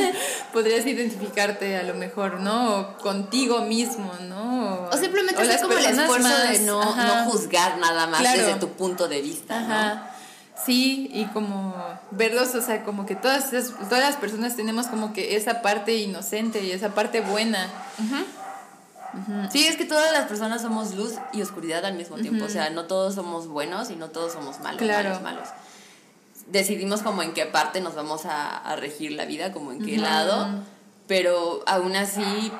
podrías identificarte a lo mejor, ¿no? contigo mismo, ¿no? O, simplemente es como el esfuerzo de no, juzgar nada más desde tu punto de vista, ¿no? Sí, y como verlos, o sea, como que todas, todas las personas tenemos como que esa parte inocente y esa parte buena. Sí, es que todas las personas somos luz y oscuridad al mismo tiempo. O sea, no todos somos buenos y no todos somos malos, malos, malos. Decidimos como en qué parte nos vamos a, regir la vida, como en qué lado, pero aún así,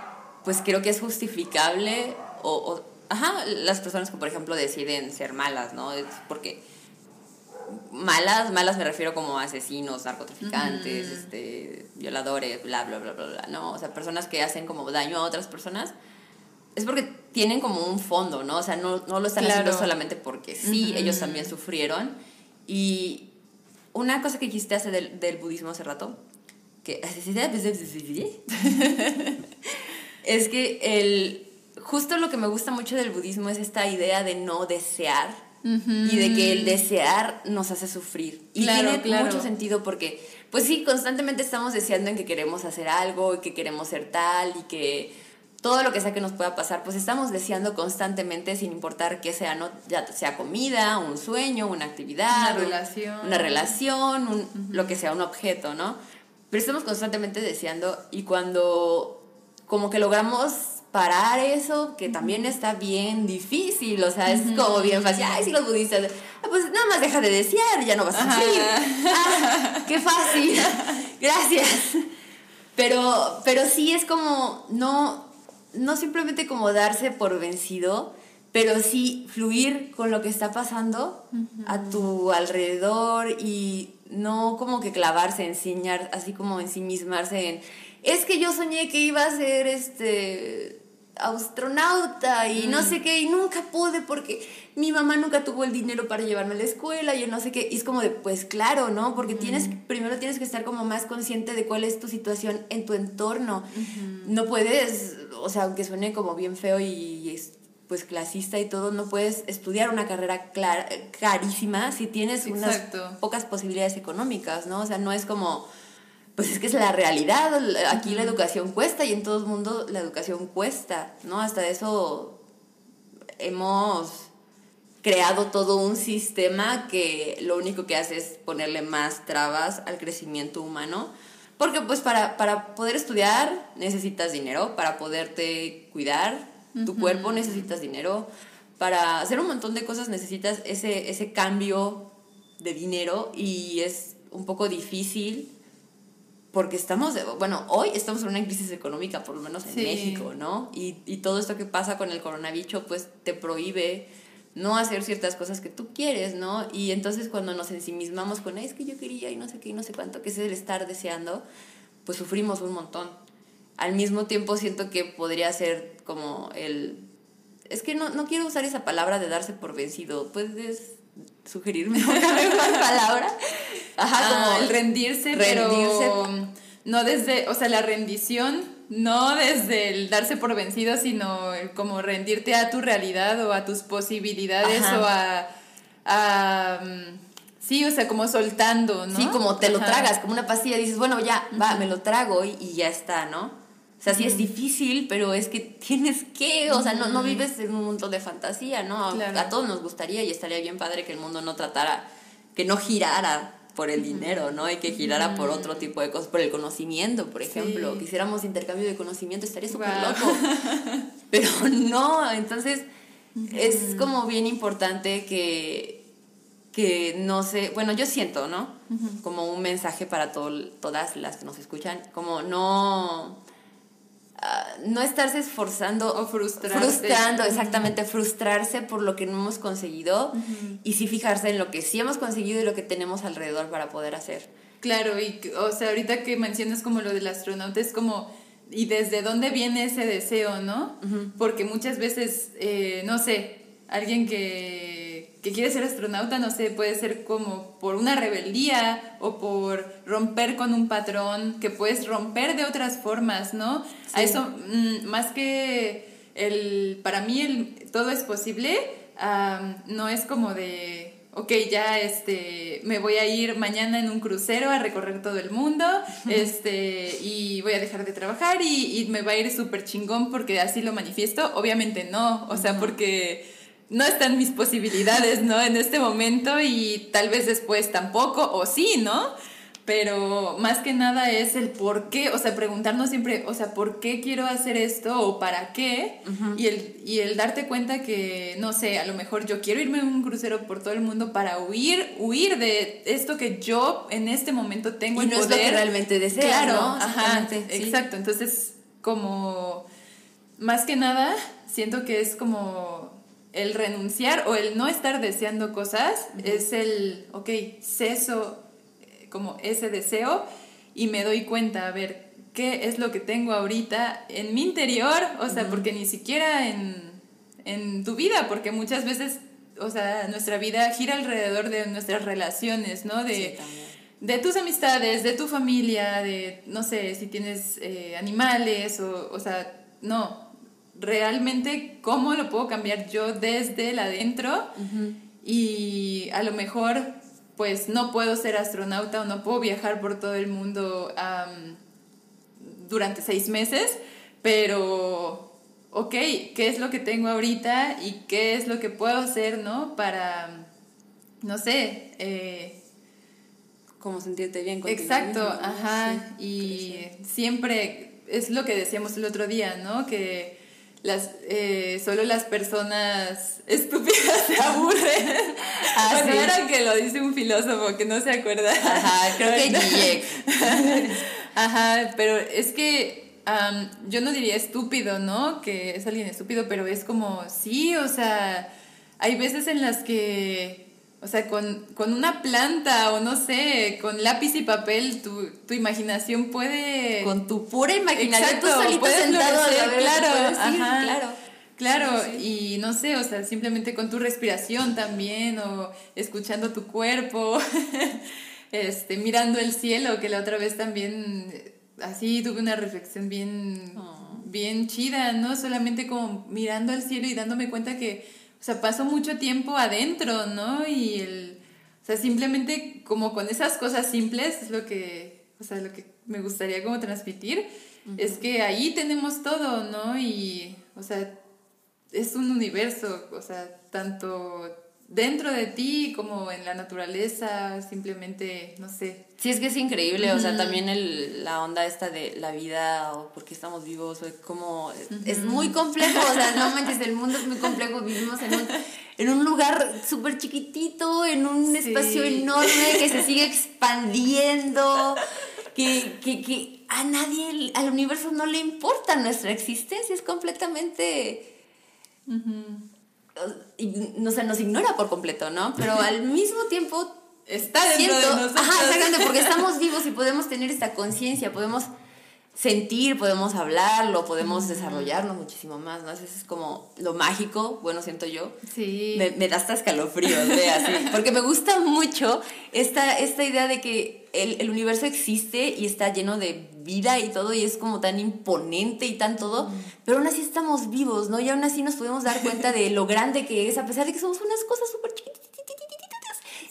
pues creo que es justificable o, ajá, las personas que por ejemplo deciden ser malas, ¿no? Es porque malas, malas me refiero como asesinos, narcotraficantes, este, violadores, bla, bla, bla, bla, bla, ¿no? O sea, personas que hacen como daño a otras personas, es porque tienen como un fondo, ¿no? O sea, no, no lo están haciendo solamente porque sí, ellos también sufrieron. Y una cosa que quisiste hacer del, del budismo hace rato, que es que el, justo lo que me gusta mucho del budismo es esta idea de no desear y de que el desear nos hace sufrir. Y tiene mucho sentido porque, pues sí, constantemente estamos deseando en que queremos hacer algo y que queremos ser tal y que todo lo que sea que nos pueda pasar, pues estamos deseando constantemente sin importar qué sea, ¿no? ya sea comida, un sueño, una actividad, una relación, una relación lo que sea, un objeto, ¿no? Pero estamos constantemente deseando y cuando como que logramos parar eso, que también está bien difícil, o sea, es como bien fácil. Ay, si los budistas, ah, pues nada más deja de desear, ya no vas a sufrir. Ah, qué fácil. Gracias. Pero, pero sí es como, no, no simplemente como darse por vencido, pero sí fluir con lo que está pasando a tu alrededor y no como que clavarse, enseñar, así como ensimismarse en, es que yo soñé que iba a ser este astronauta y no mm. sé qué, y nunca pude porque mi mamá nunca tuvo el dinero para llevarme a la escuela, y yo no sé qué, y es como de, pues claro, ¿no? Porque tienes, mm. primero tienes que estar como más consciente de cuál es tu situación en tu entorno. No puedes, o sea, aunque suene como bien feo y, pues clasista y todo, no puedes estudiar una carrera carísima si tienes unas pocas posibilidades económicas, ¿no? O sea, no es como pues es que es la realidad, aquí la educación cuesta y en todo el mundo la educación cuesta, ¿no? Hasta eso hemos creado todo un sistema que lo único que hace es ponerle más trabas al crecimiento humano, porque pues para, para poder estudiar necesitas dinero, para poderte cuidar tu cuerpo necesitas dinero, para hacer un montón de cosas necesitas ese, ese cambio de dinero y es un poco difícil porque estamos, bueno, hoy estamos en una crisis económica, por lo menos en México, ¿no? Y, y, todo esto que pasa con el coronavirus, pues te prohíbe no hacer ciertas cosas que tú quieres, ¿no? Y entonces cuando nos ensimismamos con, es que yo quería y no sé qué y no sé cuánto, que es el estar deseando, pues sufrimos un montón. Al mismo tiempo siento que podría ser como el... Es que no, no quiero usar esa palabra de darse por vencido, puedes sugerirme una mejor palabra. Ajá, ah, como el rendirse, rendirse, pero no desde, o sea, la rendición, no desde el darse por vencido, sino como rendirte a tu realidad o a tus posibilidades o a, mm, sí, o sea, como soltando, ¿no? Sí, como te lo tragas, como una pastilla, dices, bueno, ya, va, me lo trago y, y ya está, ¿no? O sea, sí es difícil, pero es que tienes que, o sea, no, no vives en un mundo de fantasía, ¿no? A todos nos gustaría y estaría bien padre que el mundo no tratara, que no girara por el dinero, ¿no? Y que girara por otro tipo de cosas, por el conocimiento, por ejemplo. Quisiéramos intercambio de conocimiento, estaría súper loco. Pero no, entonces es como bien importante que, que no sé, bueno, yo siento, ¿no? Como un mensaje para todas las que nos escuchan, como no Ah, no estarse esforzando o frustrarse. frustrando, exactamente, frustrarse por lo que no hemos conseguido y sí fijarse en lo que sí hemos conseguido y lo que tenemos alrededor para poder hacer. Claro, y o sea, ahorita que mencionas como lo del astronauta es como y desde dónde viene ese deseo, ¿no? Porque muchas veces, eh, no sé, alguien que que quiere ser astronauta, no sé, puede ser como por una rebeldía o por romper con un patrón que puedes romper de otras formas, ¿no? A eso, mm, más que el, para mí el, todo es posible, no es como de, ok, ya este, me voy a ir mañana en un crucero a recorrer todo el mundo, este, y voy a dejar de trabajar y, y me va a ir súper chingón porque así lo manifiesto. Obviamente no, o sea, porque no están mis posibilidades, ¿no? En este momento y tal vez después tampoco, o sí, ¿no? pero más que nada es el por qué, o sea, preguntarnos siempre, o sea, ¿por qué quiero hacer esto o para qué? y, el, y el darte cuenta que, no sé, a lo mejor yo quiero irme en un crucero por todo el mundo para huir, huir de esto que yo en este momento tengo y no es lo que realmente deseo, claro, ¿no? Ajá, exacto, entonces como, más que nada, siento que es como el renunciar o el no estar deseando cosas, es el, ok, ceso como ese deseo y me doy cuenta, a ver, ¿qué es lo que tengo ahorita en mi interior? O sea, porque ni siquiera en, en tu vida, porque muchas veces, o sea, nuestra vida gira alrededor de nuestras relaciones, ¿no? De, de tus amistades, de tu familia, de, no sé, si tienes eh, animales, o, o sea, no, realmente cómo lo puedo cambiar yo desde el adentro y a lo mejor pues no puedo ser astronauta o no puedo viajar por todo el mundo durante seis meses, pero, ok, ¿qué es lo que tengo ahorita y qué es lo que puedo hacer, ¿no? Para, no sé, eh, como sentirte bien contigo Exacto, ajá, y siempre es lo que decíamos el otro día, ¿no? Que las, eh, solo las personas estúpidas se aburren. Ah, bueno, era que lo dice un filósofo que no se acuerda. Ajá, creo que Ajá, pero es que yo no diría estúpido, ¿no? Que es alguien estúpido, pero es como, sí, o sea, hay veces en las que o sea, con, una planta o no sé, con lápiz y papel, tu, tu imaginación puede... Con tu pura imaginación, tú solito sentado claro, claro. Claro, y no sé, o sea, simplemente con tu respiración también, o escuchando tu cuerpo, este, mirando el cielo, que la otra vez también, así tuve una reflexión bien, oh. bien chida, ¿no? Solamente como mirando al cielo y dándome cuenta que o sea, paso mucho tiempo adentro, ¿no? Y el, o sea, simplemente como con esas cosas simples es lo que, o sea, lo que me gustaría como transmitir, es que ahí tenemos todo, ¿no? Y, o sea, es un universo, o sea, tanto dentro de ti como en la naturaleza, simplemente, no sé. Sí, es que es increíble, o sea, también el, la onda esta de la vida o por qué estamos vivos, o como, es muy complejo, o sea, no manches, el mundo es muy complejo, vivimos en un, en un lugar súper chiquitito, en un espacio enorme que se sigue expandiendo, que, que, que a nadie, al universo no le importa nuestra existencia, es completamente no sé, nos ignora por completo, ¿no? Pero al mismo tiempo está dentro de nosotros. Ajá, exactamente, porque estamos vivos y podemos tener esta conciencia, podemos sentir, podemos hablarlo, podemos desarrollarlo muchísimo más, ¿no? Eso es como lo mágico, bueno, siento yo. Sí. Me, me da hasta escalofríos, ¿ve? Así, porque me gusta mucho esta, esta idea de que el, el, universo existe y está lleno de vida y todo, y es como tan imponente y tan todo, pero aún así estamos vivos, ¿no? Y aún así nos podemos dar cuenta de lo grande que es, a pesar de que somos unas cosas súper chiquitas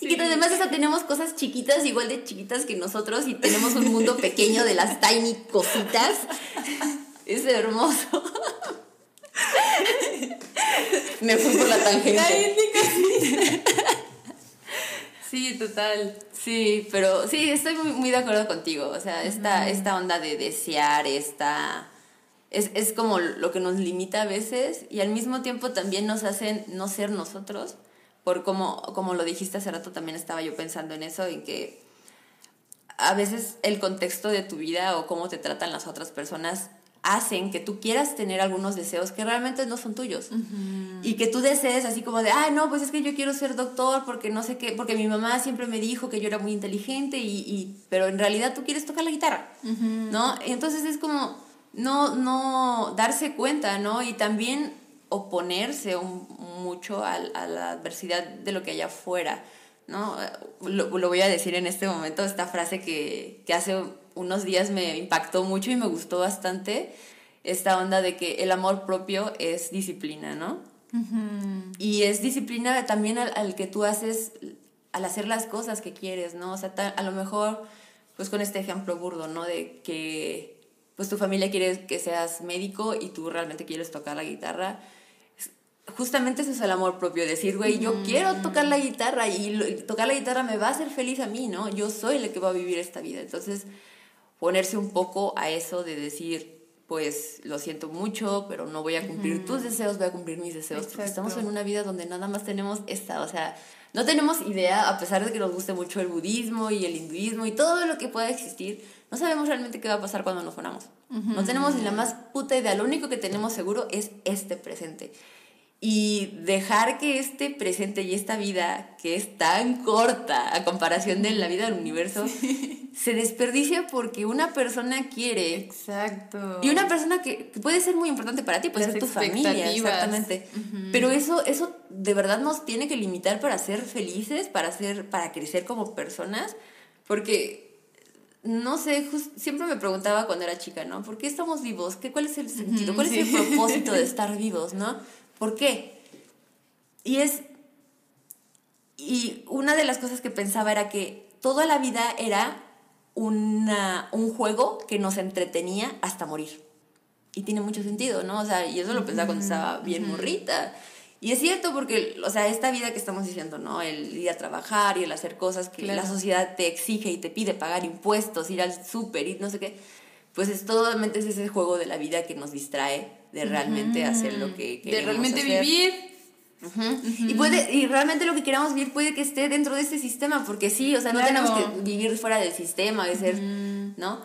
y que además tenemos cosas chiquitas, igual de chiquitas que nosotros, y tenemos un mundo pequeño de las tiny cositas. Es hermoso. Me fui por la tangente. Sí, total. Sí, pero sí, estoy muy, muy de acuerdo contigo. O sea, esta, esta onda de desear, esta... Es, es como lo que nos limita a veces y al mismo tiempo también nos hacen no ser nosotros por como, como lo dijiste hace rato, también estaba yo pensando en eso, en que a veces el contexto de tu vida o cómo te tratan las otras personas hacen que tú quieras tener algunos deseos que realmente no son tuyos. Y que tú desees así como de, ah, no, pues es que yo quiero ser doctor porque no sé qué, porque mi mamá siempre me dijo que yo era muy inteligente, y, y pero en realidad tú quieres tocar la guitarra, ¿no? Entonces es como no, no darse cuenta, ¿no? Y también oponerse mucho a, la adversidad de lo que hay afuera. ¿no? Lo, voy a decir en este momento, esta frase que, hace unos días me impactó mucho y me gustó bastante, esta onda de que el amor propio es disciplina, ¿no? Y es disciplina también al, que tú haces, al hacer las cosas que quieres, ¿no? O sea, a lo mejor, pues con este ejemplo burdo, ¿no? De que pues tu familia quiere que seas médico y tú realmente quieres tocar la guitarra, justamente eso es el amor propio, decir, güey, yo quiero tocar la guitarra y tocar la guitarra me va a hacer feliz a mí, ¿no? Yo soy la que va a vivir esta vida. Entonces, ponerse un poco a eso de decir, pues lo siento mucho, pero no voy a cumplir tus deseos, voy a cumplir mis deseos, porque estamos en una vida donde nada más tenemos esta, o sea, no tenemos idea, a pesar de que nos guste mucho el budismo y el hinduismo y todo lo que pueda existir, no sabemos realmente qué va a pasar cuando nos ponamos. No tenemos ni la más puta idea, lo único que tenemos seguro es este presente y dejar que este presente y esta vida, que es tan corta a comparación de la vida del universo, se desperdicia porque una persona quiere. Exacto. Y una persona que puede ser muy importante para ti, puede ser tu familia, exactamente. Pero eso, eso de verdad nos tiene que limitar para ser felices, para, ser, para crecer como personas, porque no sé, siempre me preguntaba cuando era chica, ¿no? ¿Por qué estamos vivos? ¿Qué, ¿Cuál es el sentido? ¿Cuál es el propósito de estar vivos, no? ¿Por qué? Y es. Y una de las cosas que pensaba era que toda la vida era una, un juego que nos entretenía hasta morir. Y tiene mucho sentido, ¿no? O sea, y eso lo pensaba cuando estaba bien morrita. Y es cierto porque, o sea, esta vida que estamos diciendo, ¿no? El ir a trabajar y el hacer cosas que la sociedad te exige y te pide pagar impuestos, ir al súper y no sé qué, pues es totalmente ese juego de la vida que nos distrae de realmente hacer lo que queremos De realmente vivir. Y, puede, y realmente lo que queramos vivir puede que esté dentro de ese sistema, porque sí, o sea, no tenemos que vivir fuera del sistema, de ser, ¿no?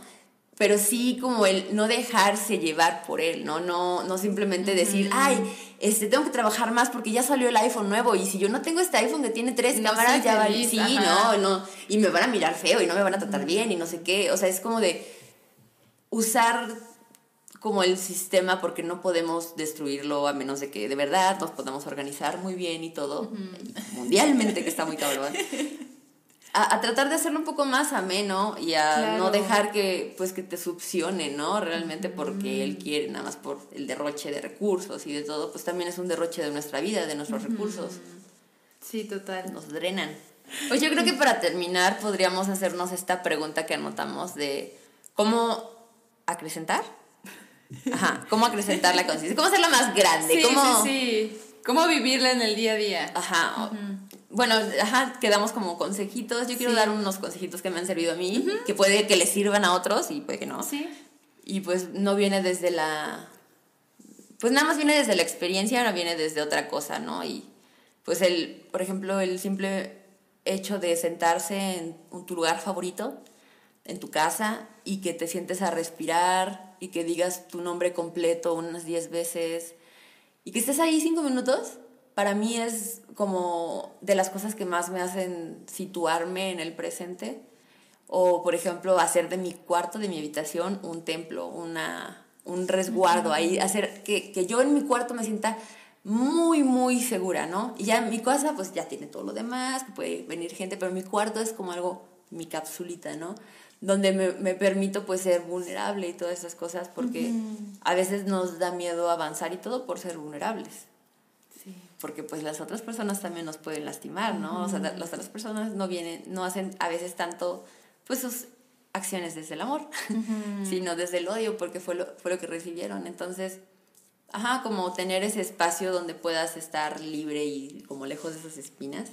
Pero sí como el no dejarse llevar por él, ¿no? No, no simplemente decir, ay, este, tengo que trabajar más porque ya salió el iPhone nuevo y si yo no tengo este iPhone que tiene tres cámaras, ya va, sí, no, no, y me van a mirar feo y no me van a tratar bien y no sé qué, o sea, es como de usar como el sistema porque no podemos destruirlo a menos de que de verdad nos podamos organizar muy bien y todo, mundialmente que está muy cabrón. A, tratar de hacerlo un poco más ameno y a no dejar que pues que te succione, ¿no? Realmente porque él quiere, nada más por el derroche de recursos y de todo, pues también es un derroche de nuestra vida, de nuestros recursos. Sí, total. Nos drenan. Pues yo creo que para terminar podríamos hacernos esta pregunta que anotamos de cómo acrecentar Ajá, cómo acrecentar la conciencia, cómo hacerla más grande, sí, cómo... Sí, sí, cómo vivirla en el día a día. Ajá, bueno, ajá, quedamos como consejitos, yo quiero dar unos consejitos que me han servido a mí, que puede que les sirvan a otros y puede que no. Sí. Y pues no viene desde la... Pues nada más viene desde la experiencia, no viene desde otra cosa, ¿no? Y pues el, por ejemplo, el simple hecho de sentarse en tu lugar favorito, en tu casa, y que te sientes a respirar, y que digas tu nombre completo unas 10 veces y que estés ahí cinco minutos, para mí es como de las cosas que más me hacen situarme en el presente. O, por ejemplo, hacer de mi cuarto, de mi habitación, un templo, una, un resguardo ahí, hacer que, que yo en mi cuarto me sienta muy, muy segura, ¿no? Y ya mi casa, pues ya tiene todo lo demás, puede venir gente, pero mi cuarto es como algo, mi capsulita, ¿no? Donde me, me, permito pues ser vulnerable y todas esas cosas porque a veces nos da miedo avanzar y todo por ser vulnerables. Sí. Porque pues las otras personas también nos pueden lastimar, ¿no? O sea, las otras personas no vienen, no hacen a veces tanto pues sus acciones desde el amor, sino desde el odio porque fue lo, fue lo que recibieron. Entonces, ajá, como tener ese espacio donde puedas estar libre y como lejos de esas espinas,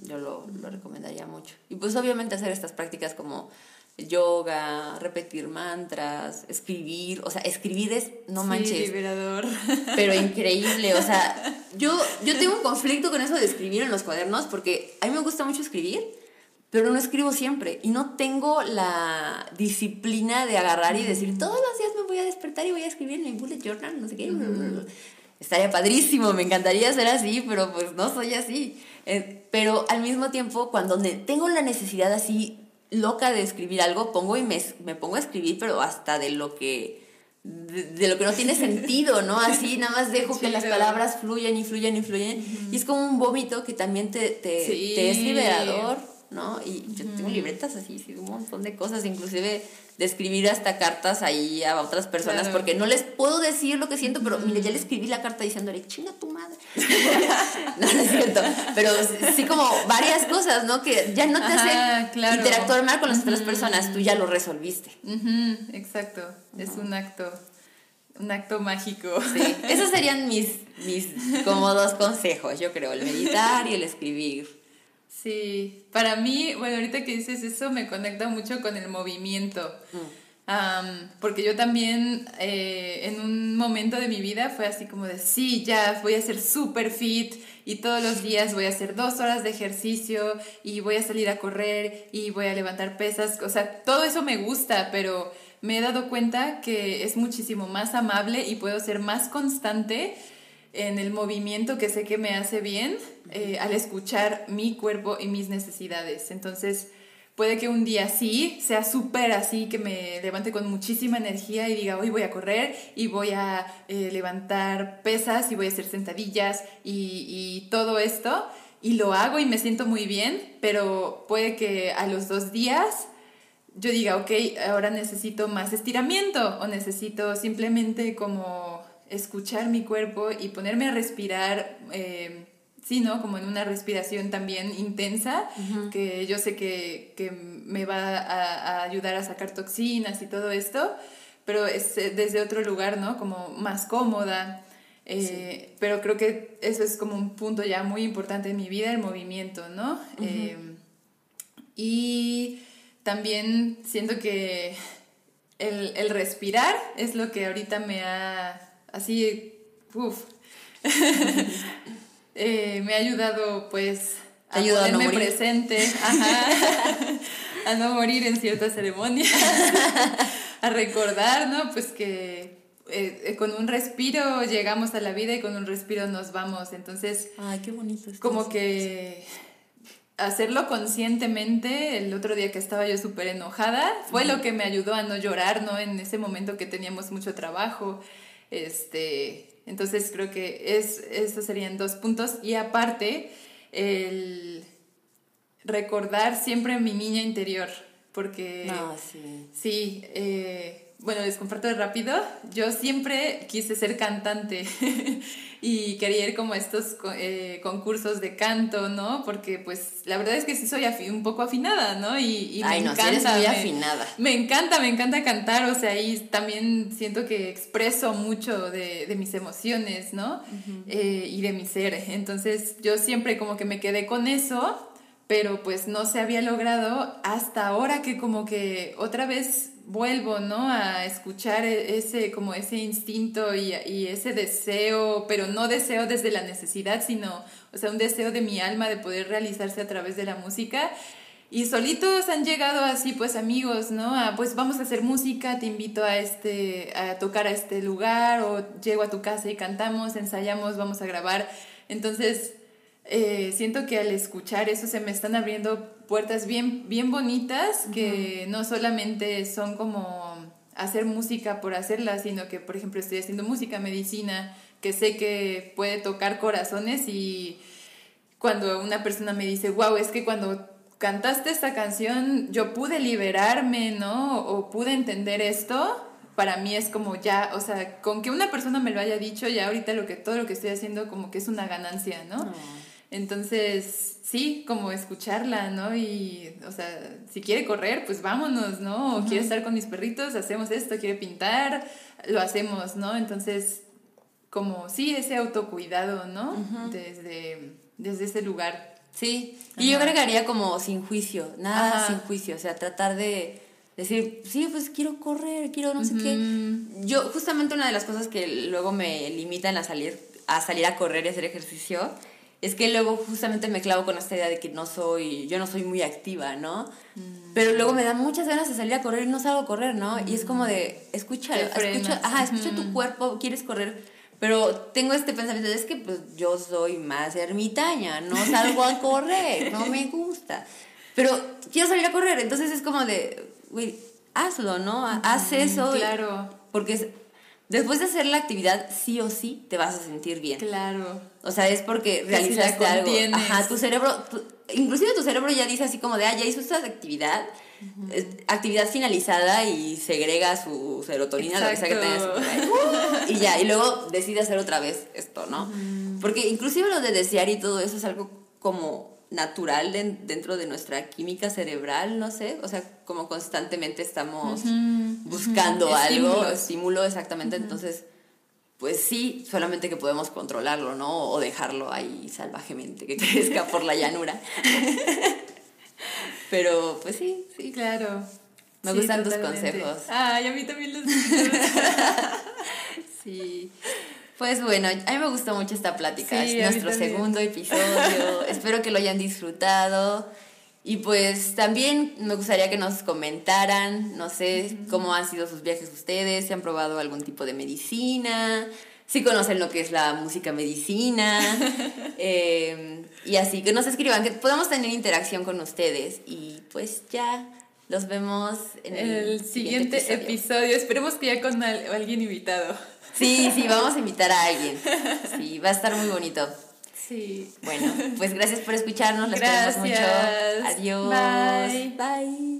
yo lo, lo recomendaría mucho. Y pues obviamente hacer estas prácticas como yoga, repetir mantras, escribir, o sea, escribir es, no sí, manches, liberador. pero increíble, o sea, yo, yo tengo un conflicto con eso de escribir en los cuadernos porque a mí me gusta mucho escribir, pero no escribo siempre y no tengo la disciplina de agarrar y decir, todos los días me voy a despertar y voy a escribir en mi bullet journal, no sé qué. Estaría padrísimo, me encantaría ser así, pero pues no soy así. Eh, pero al mismo tiempo, cuando tengo la necesidad así loca de escribir algo, pongo y me, me pongo a escribir, pero hasta de lo que de, lo que no tiene sentido, ¿no? Así nada más dejo que las palabras fluyan y fluyan y fluyan. Y es como un vómito que también te, te, te es liberador, ¿no? Y yo tengo libretas así, sí, un montón de cosas, inclusive de escribir hasta cartas ahí a otras personas porque no les puedo decir lo que siento, pero mire, ya le escribí la carta diciéndole, chinga tu madre. no, no es cierto. Pero sí como varias cosas, ¿no? Que ya no te hacen interactuar mal con las otras personas, tú ya lo resolviste. Exacto, es un acto un acto mágico. Sí, esos serían mis, mis como dos consejos, yo creo, el meditar y el escribir. Sí, para mí, bueno, ahorita que dices eso me conecta mucho con el movimiento. Mm. porque yo también eh, en un momento de mi vida fue así como de, sí, ya voy a ser súper fit y todos los días voy a hacer dos horas de ejercicio y voy a salir a correr y voy a levantar pesas. O sea, todo eso me gusta, pero me he dado cuenta que es muchísimo más amable y puedo ser más constante en el movimiento que sé que me hace bien eh, al escuchar mi cuerpo y mis necesidades. Entonces, puede que un día sí sea súper así, que me levante con muchísima energía y diga, hoy voy a correr y voy a eh, levantar pesas y voy a hacer sentadillas y, y todo esto. Y lo hago y me siento muy bien, pero puede que a los dos días yo diga, ok, ahora necesito más estiramiento o necesito simplemente como escuchar mi cuerpo y ponerme a respirar, eh, sí, ¿no? Como en una respiración también intensa, que yo sé que, que me va a, ayudar a sacar toxinas y todo esto, pero es eh, desde otro lugar, ¿no? Como más cómoda. Eh, pero creo que eso es como un punto ya muy importante en mi vida, el movimiento, ¿no? y también siento que el, el, respirar es lo que ahorita me ha, así, uff, eh, me ha ayudado pues a ponerme presente, a no morir en ciertas ceremonias, a recordar, ¿no? Pues que eh, con un respiro llegamos a la vida y con un respiro nos vamos. Entonces, ay, qué bonito. Como que hacerlo conscientemente, el otro día que estaba yo súper enojada, fue lo que me ayudó a no llorar, ¿no? En ese momento que teníamos mucho trabajo. Este, entonces creo que es, estos serían dos puntos. Y aparte, el recordar siempre mi niña interior, porque... No, sí. Sí, eh, bueno, les comparto rápido. Yo siempre quise ser cantante y quería ir como a estos eh, concursos de canto, ¿no? Porque pues la verdad es que sí soy un poco afinada, ¿no? Y, me encanta. muy afinada. Me encanta, me encanta cantar, o sea, ahí también siento que expreso mucho de, de mis emociones, ¿no? Eh, y de mi ser. Entonces yo siempre como que me quedé con eso pero pues no se había logrado hasta ahora que como que otra vez vuelvo, ¿no? A escuchar e-, ese, como ese instinto y, y, ese deseo, pero no deseo desde la necesidad, sino, o sea, un deseo de mi alma de poder realizarse a través de la música. Y solitos han llegado así, pues amigos, ¿no? A, pues vamos a hacer música, te invito a, este, a tocar a este lugar, o llego a tu casa y cantamos, ensayamos, vamos a grabar. Entonces, eh, siento que al escuchar eso se me están abriendo puertas bien, bien bonitas que no solamente son como hacer música por hacerla, sino que, por ejemplo, estoy haciendo música, medicina, que sé que puede tocar corazones y cuando una persona me dice, wow, es que cuando cantaste esta canción yo pude liberarme, ¿no? O pude entender esto, para mí es como ya, o sea, con que una persona me lo haya dicho, ya ahorita lo que todo lo que estoy haciendo como que es una ganancia, ¿no? Entonces, sí, como escucharla, ¿no? Y, o sea, si quiere correr, pues vámonos, ¿no? O quiere estar con mis perritos, hacemos esto, quiere pintar, lo hacemos, ¿no? Entonces, como, sí, ese autocuidado, ¿no? desde, desde ese lugar. Sí, y yo agregaría como sin juicio, nada sin juicio, o sea, tratar de decir, sí, pues quiero correr, quiero no sé qué. Yo, justamente una de las cosas que luego me limitan a salir, a salir a correr y hacer ejercicio, es que luego justamente me clavo con esta idea de que no soy, yo no soy muy activa, ¿no? Mm. Pero luego me dan muchas ganas de salir a correr y no salgo a correr, ¿no? Y es como de, escucha, escucha, ajá, escucha tu cuerpo, quieres correr, pero tengo este pensamiento, es que pues yo soy más ermitaña, no salgo a correr, no me gusta. Pero quiero salir a correr, entonces es como de, güey, hazlo, ¿no? Haz eso. Claro. Porque es, Después de hacer la actividad, sí o sí te vas a sentir bien. Claro. O sea, es porque realizaste algo. Ajá, tu cerebro, inclusive tu cerebro ya dice así como de, ah, ya hizo esta actividad, actividad finalizada y segrega su serotonina, lo que sea que tengas. y ya, y luego decide hacer otra vez esto, ¿no? Porque inclusive lo de desear y todo eso es algo como natural dentro de nuestra química cerebral, no sé, o sea, como constantemente estamos buscando algo, estímulo, exactamente, entonces, pues sí, solamente que podemos controlarlo, ¿no? O dejarlo ahí salvajemente, que crezca por la llanura. Pero, pues sí, sí. Claro. Me gustan tus consejos. Ay, a mí también los Sí. Pues bueno, a mí me gustó mucho esta plática. es nuestro segundo episodio. Espero que lo hayan disfrutado. Y pues también me gustaría que nos comentaran, no sé, cómo han sido sus viajes ustedes, si han probado algún tipo de medicina, si conocen lo que es la música medicina. Em, y así, que nos escriban, que podamos tener interacción con ustedes. Y pues ya los vemos en el, siguiente, episodio. Esperemos que ya con alguien invitado. Sí, sí, vamos a invitar a alguien. Sí, va a estar muy bonito. Sí. Bueno, pues gracias por escucharnos. Les queremos mucho. Adiós. Bye. Bye.